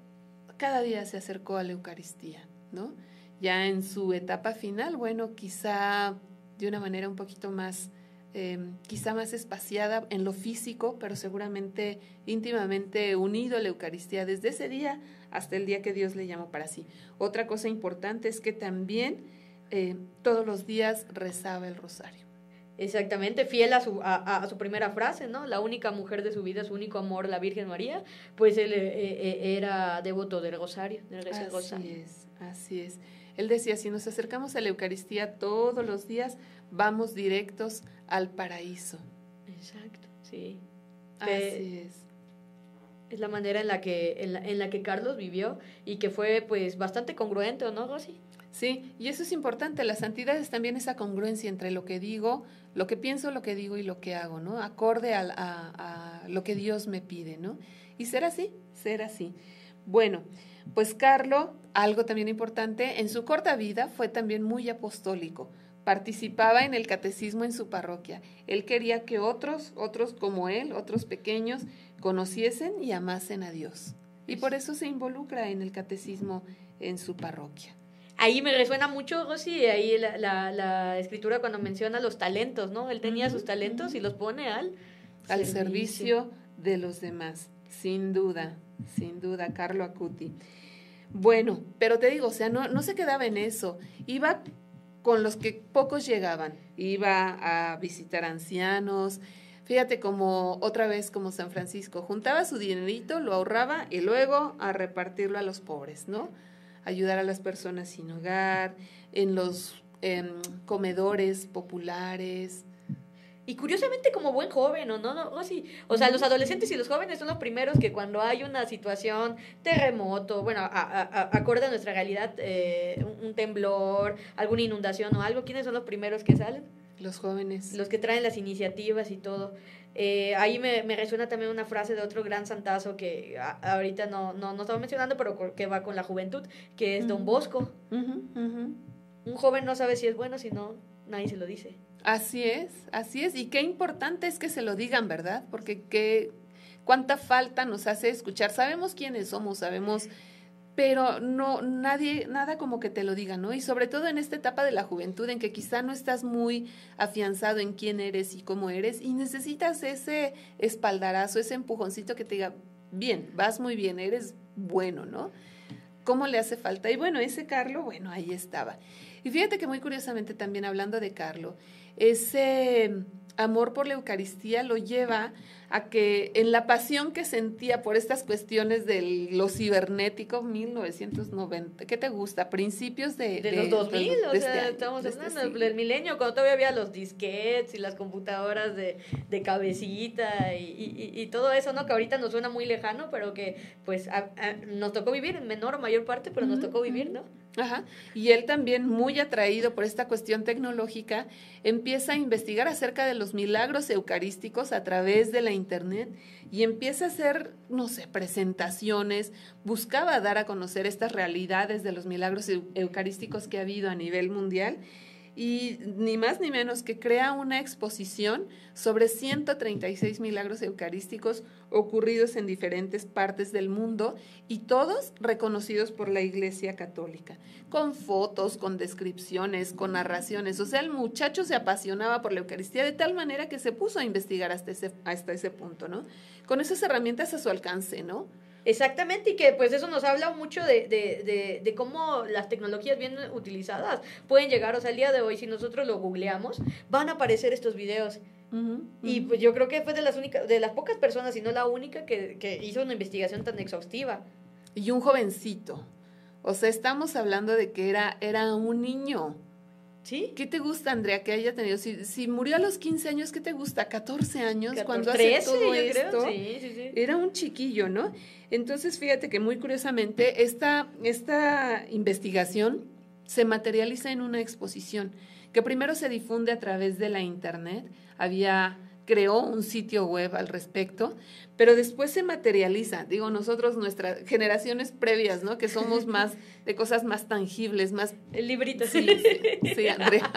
cada día se acercó a la Eucaristía, ¿no? Ya en su etapa final, bueno, quizá de una manera un poquito más, em, quizá más espaciada en lo físico, pero seguramente íntimamente unido a la Eucaristía desde ese día hasta el día que Dios le llamó para sí. Otra cosa importante es que también eh, todos los días rezaba el rosario. Exactamente, fiel a su, a, su primera frase, ¿no? La única mujer de su vida, su único amor, la Virgen María, pues él eh, eh, era devoto del rosario, del así es, así es. Él decía, si nos acercamos a la Eucaristía todos los días, vamos directos al paraíso. Exacto, sí. Así es. Es la manera en la que, en la, en la que Carlos vivió y que fue pues bastante congruente, ¿no, Rosy? Sí, y eso es importante. La santidad es también esa congruencia entre lo que digo, lo que pienso, lo que digo y lo que hago, ¿no? Acorde a lo que Dios me pide, ¿no? Y ser así, ser así. Bueno, pues Carlo, algo también importante, en su corta vida fue también muy apostólico. Participaba en el catecismo en su parroquia. Él quería que otros, otros como él, otros pequeños, conociesen y amasen a Dios. Y por eso se involucra en el catecismo en su parroquia ahí me resuena mucho, Rosy, ahí la, la, la, escritura cuando menciona los talentos, ¿no? Él tenía sus talentos y los pone al, al servicio. de los demás, sin duda, sin duda, Carlo Acuti. Bueno, pero te digo, o sea, no, no se quedaba en eso, iba con los que pocos llegaban, iba a visitar ancianos, fíjate como otra vez como San Francisco, juntaba su dinerito, lo ahorraba y luego a repartirlo a los pobres, ¿no? ayudar a las personas sin hogar, en los comedores populares. Y curiosamente como buen joven, ¿o no? no, o sea, los adolescentes y los jóvenes son los primeros que cuando hay una situación, terremoto, bueno, acorde a nuestra realidad, eh, un, temblor, alguna inundación o algo, ¿quiénes son los primeros que salen? Los jóvenes. Los que traen las iniciativas y todo. Eh, ahí me, me, resuena también una frase de otro gran santazo que ahorita no, no, no estaba mencionando, pero que va con la juventud, que es Don Bosco. Un joven no sabe si es bueno, si no, nadie se lo dice. Así es, así es. Y qué importante es que se lo digan, ¿verdad? Porque qué, cuánta falta nos hace escuchar. Sabemos quiénes somos, sabemos pero no nadie nada como que te lo diga, ¿no? Y sobre todo en esta etapa de la juventud en que quizá no estás muy afianzado en quién eres y cómo eres y necesitas ese espaldarazo, ese empujoncito que te diga, bien, vas muy bien, eres bueno, ¿no? ¿Cómo le hace falta? Y bueno, ese Carlo, bueno, ahí estaba. Y fíjate que muy curiosamente también hablando de Carlo, ese amor por la Eucaristía lo lleva a que en la pasión que sentía por estas cuestiones de lo cibernético, 1990, ¿qué te gusta? Principios de... De, los 2000, o sea, este estamos este hablando del milenio, cuando todavía había los disquets y las computadoras de, de cabecita y, y, todo eso, ¿no? Que ahorita nos suena muy lejano, pero que pues nos tocó vivir en menor o mayor parte, pero nos tocó vivir, ¿no? Ajá. Y él también, muy atraído por esta cuestión tecnológica, empieza a investigar acerca de los milagros eucarísticos a través de la internet y empieza a hacer, no sé, presentaciones, buscaba dar a conocer estas realidades de los milagros eucarísticos que ha habido a nivel mundial y ni más ni menos que crea una exposición sobre 136 milagros eucarísticos ocurridos en diferentes partes del mundo y todos reconocidos por la Iglesia Católica, con fotos, con descripciones, con narraciones. O sea, el muchacho se apasionaba por la Eucaristía de tal manera que se puso a investigar hasta ese, hasta ese punto, ¿no? Con esas herramientas a su alcance, ¿no? Exactamente, y que pues eso nos habla mucho de, de, de, cómo las tecnologías bien utilizadas pueden llegar, o sea, el día de hoy, si nosotros lo googleamos, van a aparecer estos videos. Y pues yo creo que fue de las únicas, de las pocas personas, si no la única, que, que hizo una investigación tan exhaustiva. Y un jovencito. O sea, estamos hablando de que era, era un niño. ¿Sí? ¿Qué te gusta, Andrea, que haya tenido? Si, si murió a los 15 años, ¿qué te gusta? 14 años, cuando hace todo esto. Sí, sí, sí. Era un chiquillo, ¿no? Entonces, fíjate que muy curiosamente, esta, esta investigación se materializa en una exposición que primero se difunde a través de la internet. Había creó un sitio web al respecto, pero después se materializa. Digo, nosotros, nuestras generaciones previas, ¿no? Que somos más de cosas más tangibles, más... El librito. Sí, sí, sí Andrea.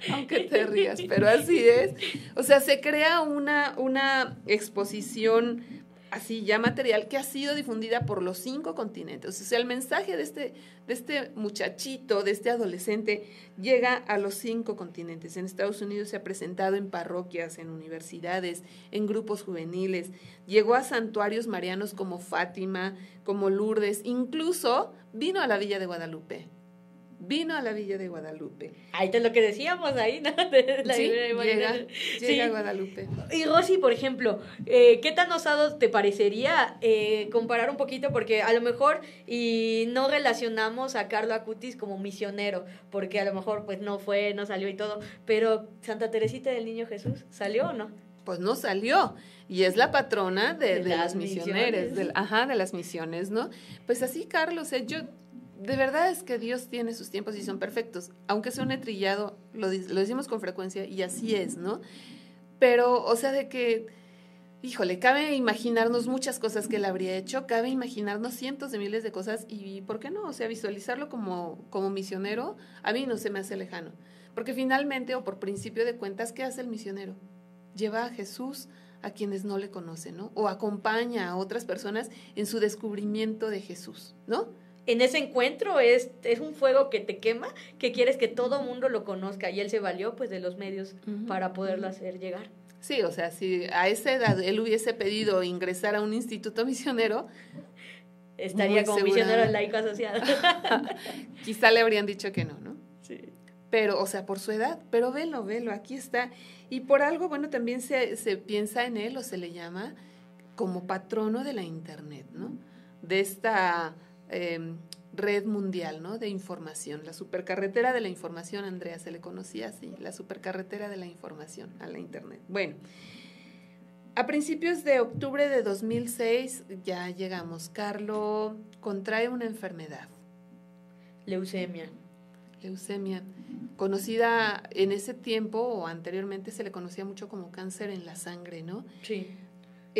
Aunque te rías, pero así es. O sea, se crea una, una exposición así ya material que ha sido difundida por los cinco continentes. O sea, el mensaje de este, de este muchachito, de este adolescente, llega a los cinco continentes. En Estados Unidos se ha presentado en parroquias, en universidades, en grupos juveniles. Llegó a santuarios marianos como Fátima, como Lourdes, incluso vino a la Villa de Guadalupe vino a la Villa de Guadalupe. Ahí te lo que decíamos ahí, ¿no? De la sí, llega, llega a Guadalupe. Y Rosy, por ejemplo, eh, ¿qué tan osado te parecería eh, comparar un poquito? Porque a lo mejor y no relacionamos a Carlo Acutis como misionero, porque a lo mejor pues no fue, no salió y todo, pero Santa Teresita del Niño Jesús, ¿salió o no? Pues no salió y es la patrona de, de, las misioneras, de, ajá, de las misiones, ¿no? Pues así, Carlos, eh, yo de verdad es que Dios tiene sus tiempos y son perfectos. Aunque un trillado, lo, lo decimos con frecuencia y así es, ¿no? Pero, o sea, de que, híjole, cabe imaginarnos muchas cosas que él habría hecho, cabe imaginarnos cientos de miles de cosas y, ¿por qué no? O sea, visualizarlo como, como misionero, a mí no se me hace lejano. Porque finalmente, o por principio de cuentas, ¿qué hace el misionero? Lleva a Jesús a quienes no le conocen, ¿no? O acompaña a otras personas en su descubrimiento de Jesús, ¿no? En ese encuentro es, es un fuego que te quema, que quieres que todo mundo lo conozca y él se valió pues de los medios para poderlo hacer llegar. Sí, o sea, si a esa edad él hubiese pedido ingresar a un instituto misionero, estaría como misionero laico asociado. Quizá le habrían dicho que no, ¿no? Sí. Pero, o sea, por su edad, pero velo, velo, aquí está. Y por algo, bueno, también se, se piensa en él o se le llama como patrono de la Internet, ¿no? De esta Em, red mundial ¿no? de información, la supercarretera de la información, Andrea se le conocía así, la supercarretera de la información a la Internet. Bueno, a principios de octubre de 2006 ya llegamos. Carlo contrae una enfermedad. Leucemia. Leucemia, conocida en ese tiempo o anteriormente se le conocía mucho como cáncer en la sangre, ¿no? Sí.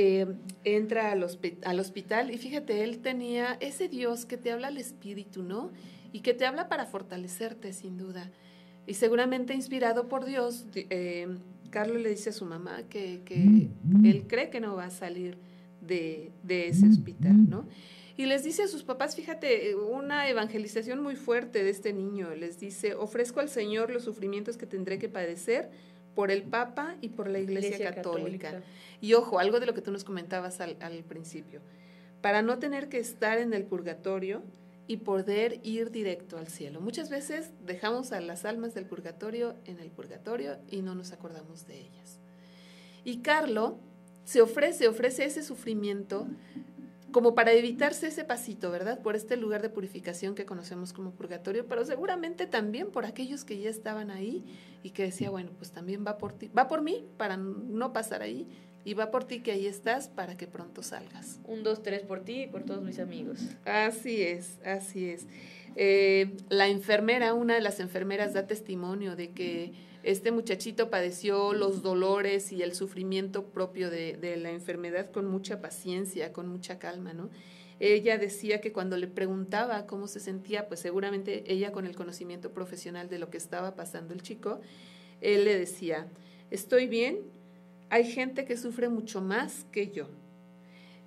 Eh, entra al, al, hospital y fíjate, él tenía ese Dios que te habla al espíritu, ¿no? Y que te habla para fortalecerte, sin duda. Y seguramente inspirado por Dios, eh, Carlos le dice a su mamá que, que, él cree que no va a salir de, de ese hospital, ¿no? Y les dice a sus papás, fíjate, una evangelización muy fuerte de este niño. Les dice, ofrezco al Señor los sufrimientos que tendré que padecer por el Papa y por la Iglesia, Católica. Y ojo, algo de lo que tú nos comentabas al, principio, para no tener que estar en el purgatorio y poder ir directo al cielo. Muchas veces dejamos a las almas del purgatorio en el purgatorio y no nos acordamos de ellas. Y Carlo se ofrece, ofrece ese sufrimiento como para evitarse ese pasito, ¿verdad? Por este lugar de purificación que conocemos como purgatorio, pero seguramente también por aquellos que ya estaban ahí y que decía, bueno, pues también va por ti, va por mí para no pasar ahí y va por ti que ahí estás para que pronto salgas. Un, dos, tres por ti y por todos mis amigos. Así es, así es. Eh, la enfermera, una de las enfermeras da testimonio de que este muchachito padeció los dolores y el sufrimiento propio de, de, la enfermedad con mucha paciencia, con mucha calma, ¿no? Ella decía que cuando le preguntaba cómo se sentía, pues seguramente ella con el conocimiento profesional de lo que estaba pasando el chico, él le decía, estoy bien, hay gente que sufre mucho más que yo.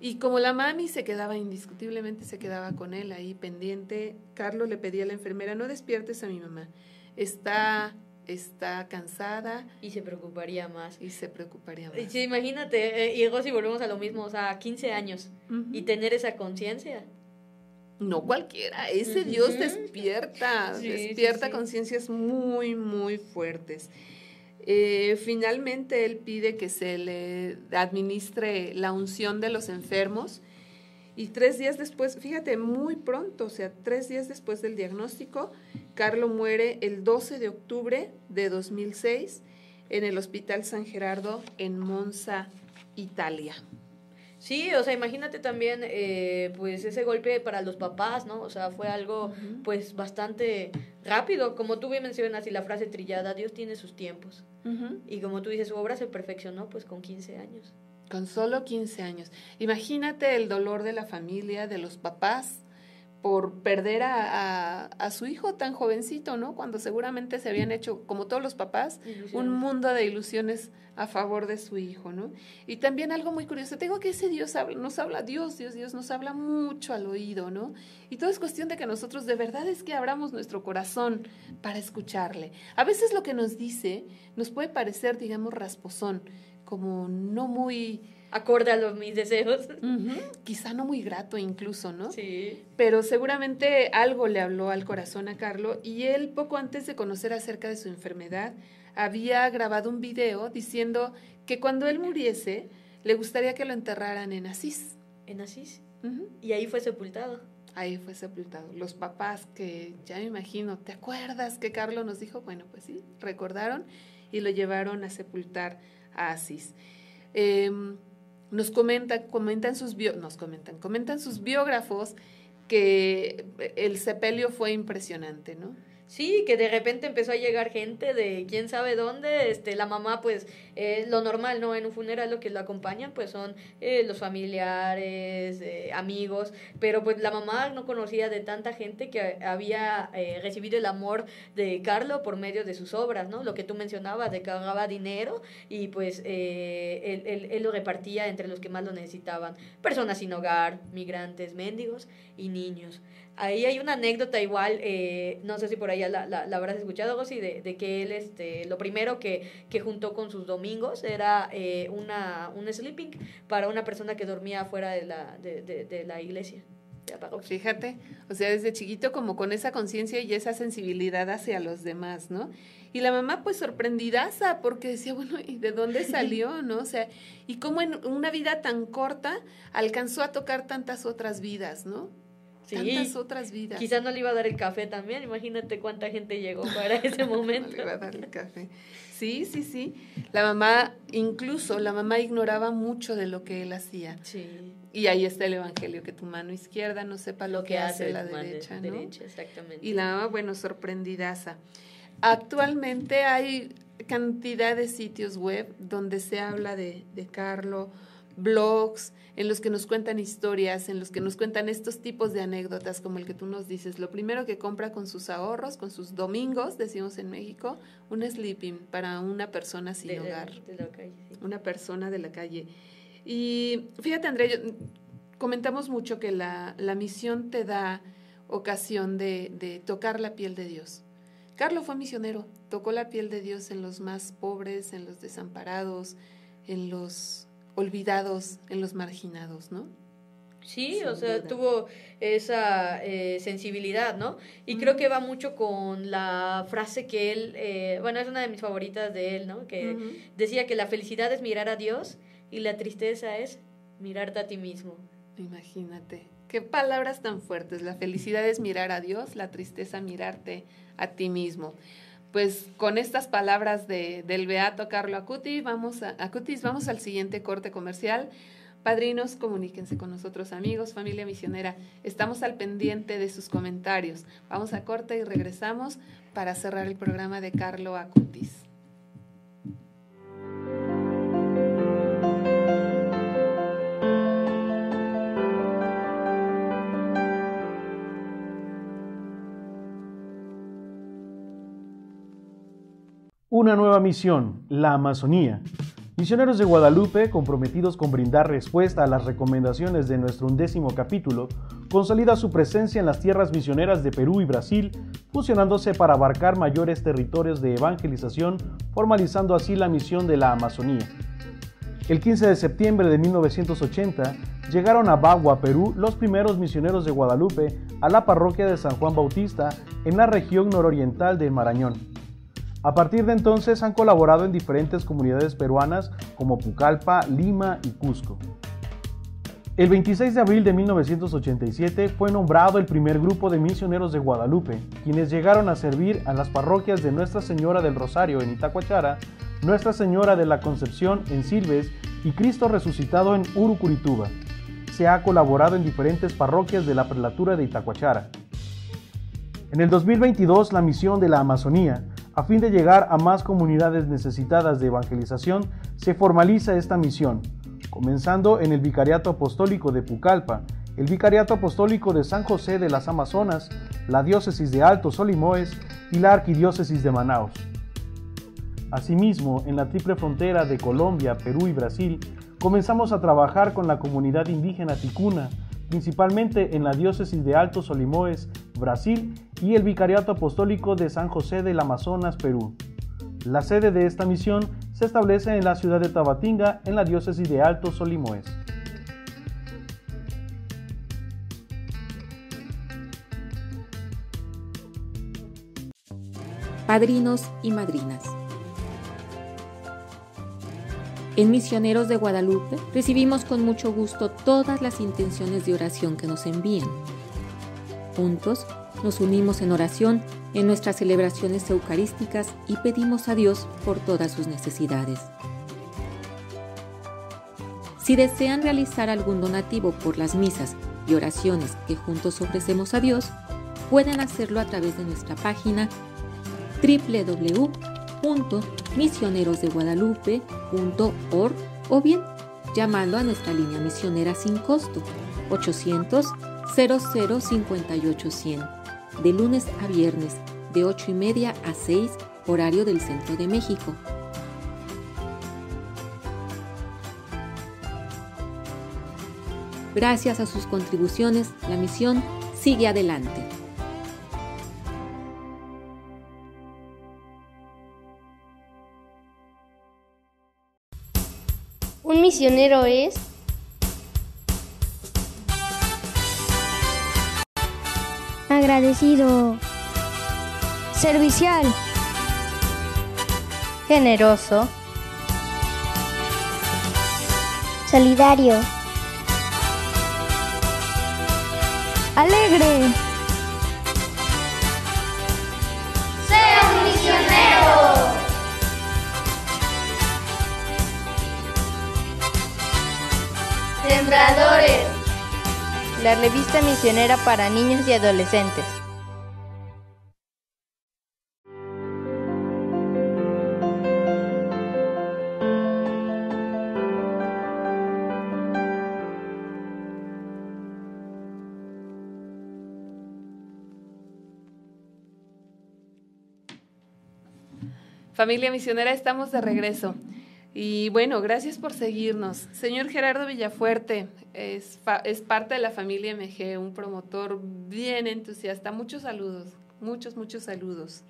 Y como la mami se quedaba indiscutiblemente, se quedaba con él ahí pendiente, Carlos le pedía a la enfermera, no despiertes a mi mamá, está está cansada. Y se preocuparía más. Y se preocuparía más. Sí, imagínate, eh, y si volvemos a lo mismo, o sea, 15 años y tener esa conciencia. No cualquiera, ese Dios despierta, despierta conciencias muy, muy fuertes. Eh, finalmente él pide que se le administre la unción de los enfermos y tres días después, fíjate, muy pronto, o sea, tres días después del diagnóstico, Carlo muere el 12 de octubre de 2006 en el Hospital San Gerardo en Monza, Italia. Sí, o sea, imagínate también, eh, pues ese golpe para los papás, ¿no? O sea, fue algo, pues, bastante rápido. Como tú bien mencionas y la frase trillada, Dios tiene sus tiempos. Y como tú dices, su obra se perfeccionó, pues, con 15 años. Con solo 15 años. Imagínate el dolor de la familia, de los papás, por perder a, a, su hijo tan jovencito, ¿no? Cuando seguramente se habían hecho, como todos los papás, un mundo de ilusiones a favor de su hijo, ¿no? Y también algo muy curioso, tengo que ese Dios habla, nos habla, Dios, Dios, Dios nos habla mucho al oído, ¿no? Y todo es cuestión de que nosotros de verdad es que abramos nuestro corazón para escucharle. A veces lo que nos dice nos puede parecer, digamos, rasposón, como no muy... Acorde a los, mis deseos. Quizá no muy grato incluso, ¿no? Sí. Pero seguramente algo le habló al corazón a Carlo y él poco antes de conocer acerca de su enfermedad había grabado un video diciendo que cuando él muriese le gustaría que lo enterraran en Asís. ¿En Asís? Y ahí fue sepultado. Ahí fue sepultado. Los papás que ya me imagino, ¿te acuerdas que Carlo nos dijo? Bueno, pues sí, recordaron y lo llevaron a sepultar Asís. Em, nos comentan, comentan sus nos comentan, comentan sus biógrafos que el sepelio fue impresionante, ¿no? Sí, que de repente empezó a llegar gente de quién sabe dónde, este, la mamá pues eh, lo normal, ¿no? En un funeral lo que lo acompañan pues son eh, los familiares, eh, amigos, pero pues la mamá no conocía de tanta gente que había recibido el amor de Carlo por medio de sus obras, ¿no? Lo que tú mencionabas, de que agarraba dinero y pues él, él, él lo repartía entre los que más lo necesitaban, personas sin hogar, migrantes, mendigos y niños. Ahí hay una anécdota igual, eh, no sé si por ahí la, la, habrás escuchado, Rosy, de, de que él, este, lo primero que, que juntó con sus domingos era eh, una, un sleeping para una persona que dormía fuera de la, de, de, la iglesia. Fíjate, o sea, desde chiquito como con esa conciencia y esa sensibilidad hacia los demás, ¿no? Y la mamá pues sorprendidaza porque decía, bueno, ¿y de dónde salió, no? O sea, y cómo en una vida tan corta alcanzó a tocar tantas otras vidas, ¿no? Tantas otras vidas. Quizás no le iba a dar el café también, imagínate cuánta gente llegó para ese momento. no le iba a dar el café. Sí, sí, sí. La mamá, incluso la mamá ignoraba mucho de lo que él hacía. Sí. Y ahí está el evangelio, que tu mano izquierda no sepa lo, que, hace, la derecha, ¿no? Derecha, exactamente. Y la mamá, bueno, sorprendidaza. Actualmente hay cantidad de sitios web donde se habla de, de Carlo, blogs en los que nos cuentan historias, en los que nos cuentan estos tipos de anécdotas como el que tú nos dices. Lo primero que compra con sus ahorros, con sus domingos, decimos en México, un sleeping para una persona sin hogar. Una persona de la calle. Y fíjate, Andrea, comentamos mucho que la, la misión te da ocasión de, de tocar la piel de Dios. Carlos fue misionero, tocó la piel de Dios en los más pobres, en los desamparados, en los olvidados, en los marginados, ¿no? Sí, o sea, tuvo esa eh, sensibilidad, ¿no? Y creo que va mucho con la frase que él, eh, bueno, es una de mis favoritas de él, ¿no? Que decía que la felicidad es mirar a Dios y la tristeza es mirarte a ti mismo. Imagínate, qué palabras tan fuertes. La felicidad es mirar a Dios, la tristeza mirarte a ti mismo pues con estas palabras de, del beato Carlo Acuti, vamos a, Acutis, vamos al siguiente corte comercial. Padrinos, comuníquense con nosotros, amigos, familia misionera. Estamos al pendiente de sus comentarios. Vamos a corte y regresamos para cerrar el programa de Carlo Acutis. Una nueva misión, la Amazonía. Misioneros de Guadalupe, comprometidos con brindar respuesta a las recomendaciones de nuestro undécimo capítulo, consolida su presencia en las tierras misioneras de Perú y Brasil, fusionándose para abarcar mayores territorios de evangelización, formalizando así la misión de la Amazonía. El 15 de septiembre de 1980 llegaron a Bagua, Perú, los primeros misioneros de Guadalupe a la parroquia de San Juan Bautista en la región nororiental de Marañón. A partir de entonces han colaborado en diferentes comunidades peruanas como Pucallpa, Lima y Cusco. El 26 de abril de 1987 fue nombrado el primer grupo de misioneros de Guadalupe, quienes llegaron a servir a las parroquias de Nuestra Señora del Rosario en Itacuachara, Nuestra Señora de la Concepción en Silves y Cristo Resucitado en Urucurituba. Se ha colaborado en diferentes parroquias de la prelatura de Itacuachara. En el 2022, la misión de la Amazonía a fin de llegar a más comunidades necesitadas de evangelización, se formaliza esta misión, comenzando en el Vicariato Apostólico de Pucallpa, el Vicariato Apostólico de San José de las Amazonas, la Diócesis de Alto Solimoes y la Arquidiócesis de Manaos. Asimismo, en la triple frontera de Colombia, Perú y Brasil, comenzamos a trabajar con la comunidad indígena ticuna, principalmente en la diócesis de Alto Solimoes, Brasil, y el Vicariato Apostólico de San José del Amazonas, Perú. La sede de esta misión se establece en la ciudad de Tabatinga, en la diócesis de Alto Solimoes. Padrinos y madrinas. En Misioneros de Guadalupe recibimos con mucho gusto todas las intenciones de oración que nos envían. Juntos nos unimos en oración en nuestras celebraciones eucarísticas y pedimos a Dios por todas sus necesidades. Si desean realizar algún donativo por las misas y oraciones que juntos ofrecemos a Dios, pueden hacerlo a través de nuestra página www misionerosdeguadalupe.org o bien llamando a nuestra línea misionera sin costo 800 0058 100 de lunes a viernes de 8 y media a 6 horario del centro de México. Gracias a sus contribuciones, la misión sigue adelante. Un misionero es agradecido, servicial, generoso, solidario, alegre. La revista misionera para niños y adolescentes. Familia misionera, estamos de regreso. Y bueno, gracias por seguirnos. Señor Gerardo Villafuerte es, es parte de la familia MG, un promotor bien entusiasta. Muchos saludos, muchos, muchos saludos.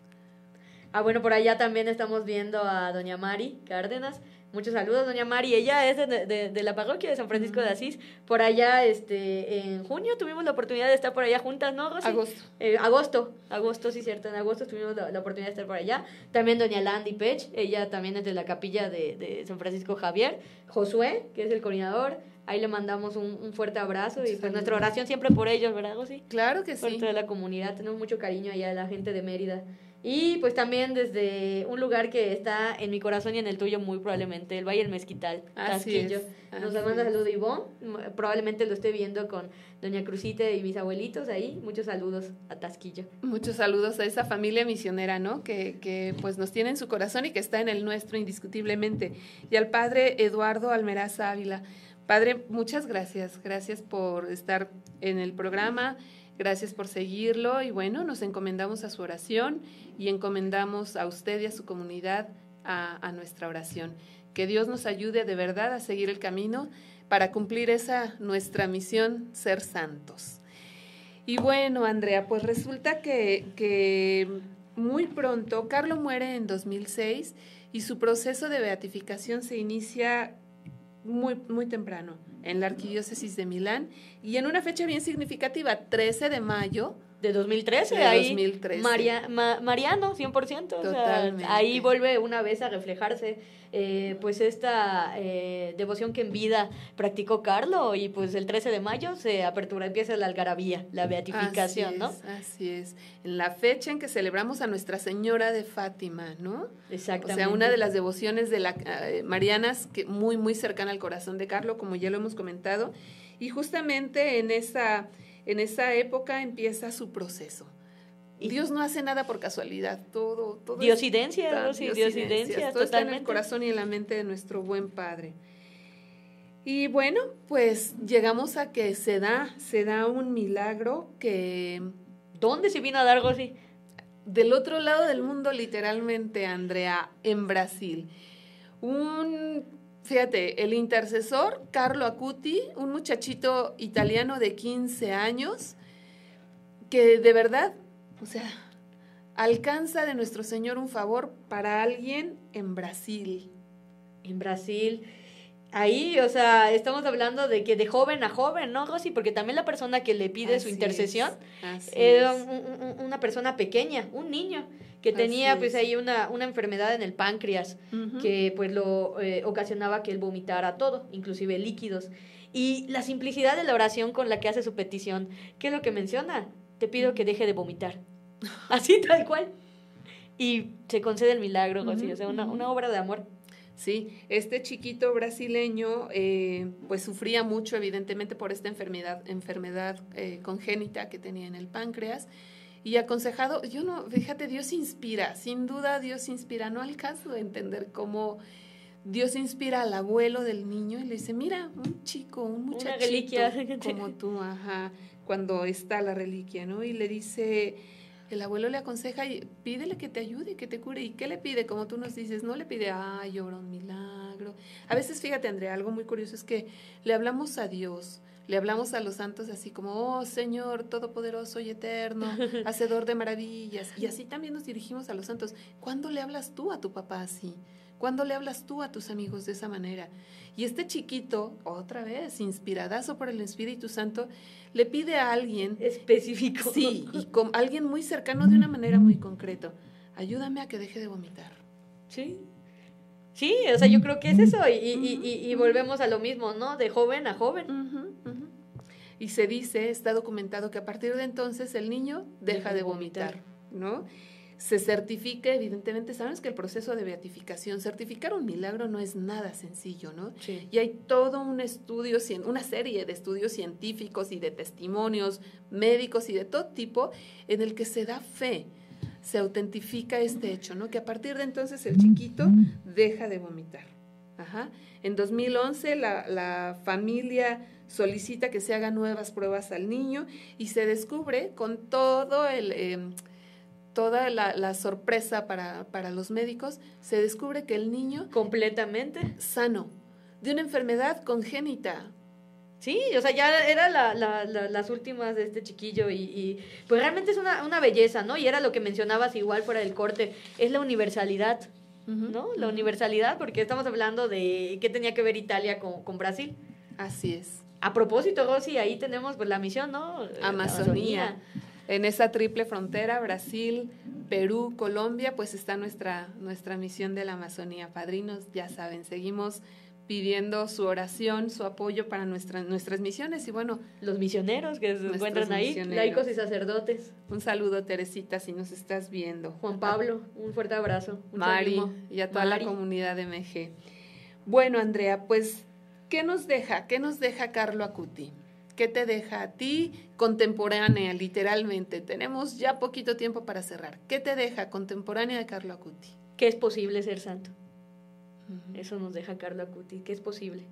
Ah, bueno, por allá también estamos viendo a doña Mari Cárdenas. Muchos saludos, doña Mari. Ella es de, de, la parroquia de San Francisco de Asís. Por allá, este, en junio tuvimos la oportunidad de estar por allá juntas, ¿no, Rosy? Agosto. Eh, agosto, agosto, sí, cierto. En agosto tuvimos la, oportunidad de estar por allá. También doña Landy Pech, ella también es de la capilla de, de San Francisco Javier. Josué, que es el coordinador. Ahí le mandamos un, un fuerte abrazo y pues nuestra oración siempre por ellos, ¿verdad, Rosy? Claro que sí. Por toda la comunidad. Tenemos mucho cariño allá a la gente de Mérida. Y pues también desde un lugar que está en mi corazón y en el tuyo muy probablemente, el Valle del Mezquital, Tasquillo. Nos manda saludo Ivonne, probablemente lo esté viendo con Doña Crucita y mis abuelitos ahí. Muchos saludos a Tasquillo. Muchos saludos a esa familia misionera, ¿no? Que, que pues nos tiene en su corazón y que está en el nuestro indiscutiblemente. Y al padre Eduardo Almeraz Ávila. Padre, muchas gracias. Gracias por estar en el programa Gracias por seguirlo y bueno, nos encomendamos a su oración y encomendamos a usted y a su comunidad a, nuestra oración. Que Dios nos ayude de verdad a seguir el camino para cumplir esa nuestra misión, ser santos. Y bueno, Andrea, pues resulta que, que muy pronto, Carlo muere en 2006 y su proceso de beatificación se inicia muy, muy temprano en la Arquidiócesis de Milán y en una fecha bien significativa, 13 de mayo de 2013, de ahí 2013. Maria- ma- Mariano, 100%. o sea, Totalmente. ahí vuelve una vez a reflejarse eh, pues esta eh, devoción que en vida practicó Carlo y pues el 13 de mayo se apertura, empieza la algarabía, la beatificación, así ¿no? Es, así es. En la fecha en que celebramos a Nuestra Señora de Fátima, ¿no? Exactamente. O sea, una de las devociones de la eh, marianas que muy muy cercana al corazón de Carlo, como ya lo hemos comentado, y justamente en esa en esa época empieza su proceso. Dios no hace nada por casualidad, todo todo es Diosidencia, diosidencias, diosidencia, todo está en el corazón y en la mente de nuestro buen Padre. Y bueno, pues llegamos a que se da, se da un milagro que ¿Dónde se vino a dar, Rosy? del otro lado del mundo, literalmente, Andrea, en Brasil. Un, fíjate, el intercesor Carlo Acuti, un muchachito italiano de 15 años, que de verdad, o sea, alcanza de nuestro Señor un favor para alguien en Brasil. En Brasil. Ahí, o sea, estamos hablando de que de joven a joven, ¿no, Rosy? Porque también la persona que le pide su intercesión era un- un- una persona pequeña, un niño, que Así tenía pues es. ahí una, una enfermedad en el páncreas que pues lo eh, ocasionaba que él vomitara todo, inclusive líquidos. Y la simplicidad de la oración con la que hace su petición, ¿qué es lo que menciona? Te pido que deje de vomitar. Así tal cual. Y se concede el milagro, Rosy, Ujú, o sea, una, una obra de amor. Sí, este chiquito brasileño eh, pues sufría mucho evidentemente por esta enfermedad, enfermedad eh, congénita que tenía en el páncreas y aconsejado, yo no, fíjate, Dios inspira, sin duda Dios inspira, no alcanzo a entender cómo Dios inspira al abuelo del niño y le dice, mira, un chico, un Una muchachito reliquia. como tú, ajá, cuando está la reliquia, ¿no? Y le dice, el abuelo le aconseja y pídele que te ayude, que te cure. ¿Y qué le pide? Como tú nos dices, no le pide, ay, obra un milagro. A veces, fíjate, Andrea, algo muy curioso es que le hablamos a Dios, le hablamos a los santos así como, oh Señor, todopoderoso y eterno, hacedor de maravillas. Y así también nos dirigimos a los santos. ¿Cuándo le hablas tú a tu papá así? ¿Cuándo le hablas tú a tus amigos de esa manera? Y este chiquito, otra vez, inspiradazo por el Espíritu Santo, le pide a alguien Específico. Sí, y con alguien muy cercano de una manera muy concreta. Ayúdame a que deje de vomitar. Sí. Sí, o sea, yo creo que es eso. Y, y, y, y volvemos a lo mismo, ¿no? De joven a joven. Y se dice, está documentado que a partir de entonces el niño deja de vomitar, ¿no? Se certifica, evidentemente, sabes que el proceso de beatificación, certificar un milagro no es nada sencillo, ¿no? Sí. Y hay todo un estudio, una serie de estudios científicos y de testimonios médicos y de todo tipo en el que se da fe, se autentifica este hecho, ¿no? Que a partir de entonces el chiquito deja de vomitar. Ajá. En 2011 la, la familia solicita que se hagan nuevas pruebas al niño y se descubre con todo el... em, toda la, la sorpresa para, para los médicos, se descubre que el niño Completamente. sano, de una enfermedad congénita. Sí, o sea, ya era la, la- la- las últimas de este chiquillo y, y, pues realmente es una, una belleza, ¿no? Y era lo que mencionabas igual fuera del corte, es la universalidad, ¿no? La universalidad, porque estamos hablando de qué tenía que ver Italia con, con Brasil. Así es. A propósito, Rosy, ahí tenemos pues la misión, ¿no? Amazonía. En esa triple frontera, Brasil, Perú, Colombia, pues está nuestra, nuestra misión de la Amazonía. Padrinos, ya saben, seguimos pidiendo su oración, su apoyo para nuestra, nuestras misiones. Y bueno, Los misioneros que se encuentran ahí, laicos y sacerdotes. un saludo, Teresita, si nos estás viendo. Juan Pablo, un fuerte abrazo. Mucho Mari ánimo. y a toda Mari. la comunidad de MG. Bueno, Andrea, pues, ¿qué nos deja? ¿Qué nos deja Carlo Acuti? ¿Qué te deja a ti contemporánea, literalmente? Tenemos ya poquito tiempo para cerrar. ¿Qué te deja contemporánea de Carlo Acuti? Que es posible ser santo. Eso nos deja Carlo Acuti, que es posible.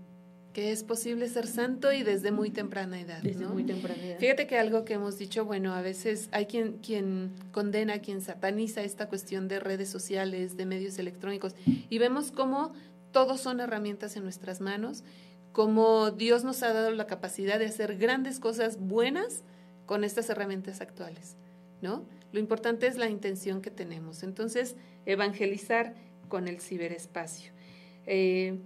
que es posible ser santo y desde muy temprana edad. Desde muy temprana edad. Fíjate que algo que hemos dicho, bueno, a veces hay quien, quien condena, quien sataniza esta cuestión de redes sociales, de medios electrónicos, y vemos cómo todos son herramientas en nuestras manos, cómo Dios nos ha dado la capacidad de hacer grandes cosas buenas con estas herramientas actuales, ¿no? Lo importante es la intención que tenemos. Entonces, evangelizar con el ciberespacio. Eh,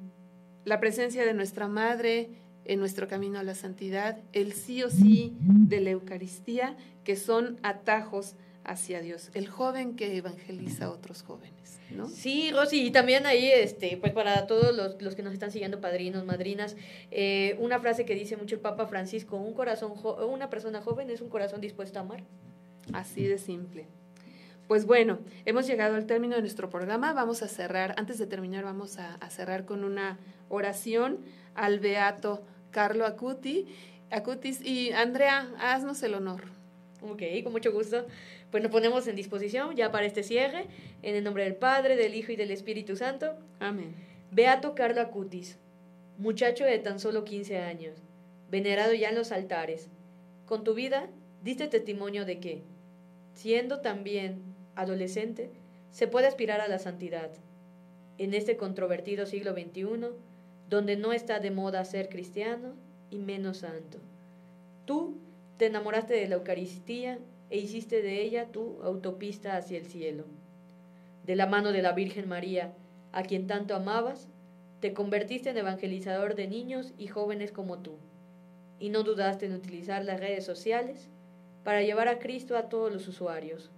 la presencia de nuestra Madre en nuestro camino a la santidad, el sí o sí de la Eucaristía, que son atajos hacia Dios, el joven que evangeliza a otros jóvenes, ¿no? Sí, Rosy, y también ahí, este, pues para todos los, que nos están siguiendo, padrinos, madrinas, eh, una frase que dice mucho el Papa Francisco, un corazón, una persona joven es un corazón dispuesto a amar. Así de simple. Pues bueno, hemos llegado al término de nuestro programa. Vamos a cerrar, antes de terminar, vamos a, cerrar con una oración al beato Carlo Acuti. Acutis y Andrea, haznos el honor. Ok, con mucho gusto. Pues nos ponemos en disposición ya para este cierre, en el nombre del Padre, del Hijo y del Espíritu Santo. Amén. Beato Carlo Acutis, muchacho de tan solo 15 años, venerado ya en los altares, con tu vida diste testimonio de que, siendo también adolescente, se puede aspirar a la santidad. En este controvertido siglo XXI, donde no está de moda ser cristiano y menos santo. Tú te enamoraste de la Eucaristía e hiciste de ella tu autopista hacia el cielo. De la mano de la Virgen María, a quien tanto amabas, te convertiste en evangelizador de niños y jóvenes como tú, y no dudaste en utilizar las redes sociales para llevar a Cristo a todos los usuarios.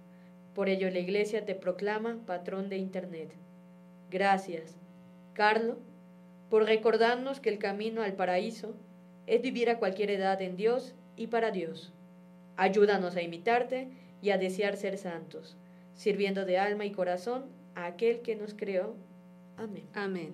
Por ello la Iglesia te proclama patrón de Internet. Gracias, Carlo, por recordarnos que el camino al paraíso es vivir a cualquier edad en Dios y para Dios. Ayúdanos a imitarte y a desear ser santos, sirviendo de alma y corazón a aquel que nos creó. Amén. Amén.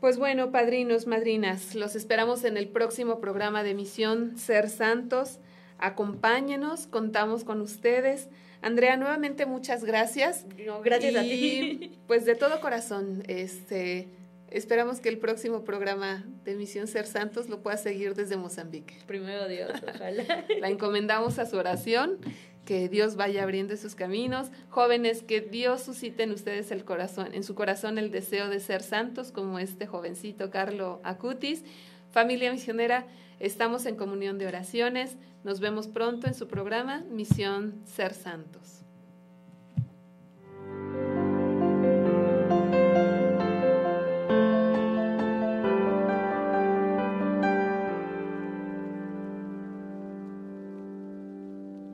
Pues bueno, padrinos, madrinas, los esperamos en el próximo programa de Misión Ser Santos. Acompáñenos, contamos con ustedes. Andrea, nuevamente muchas gracias. gracias a ti. Pues de todo corazón, este, esperamos que el próximo programa de Misión Ser Santos lo pueda seguir desde Mozambique. Primero Dios, ojalá. La encomendamos a su oración, que Dios vaya abriendo sus caminos. Jóvenes, que Dios suscite en ustedes el corazón, en su corazón el deseo de ser santos, como este jovencito Carlo Acutis. Familia misionera, Estamos en comunión de oraciones. Nos vemos pronto en su programa Misión Ser Santos.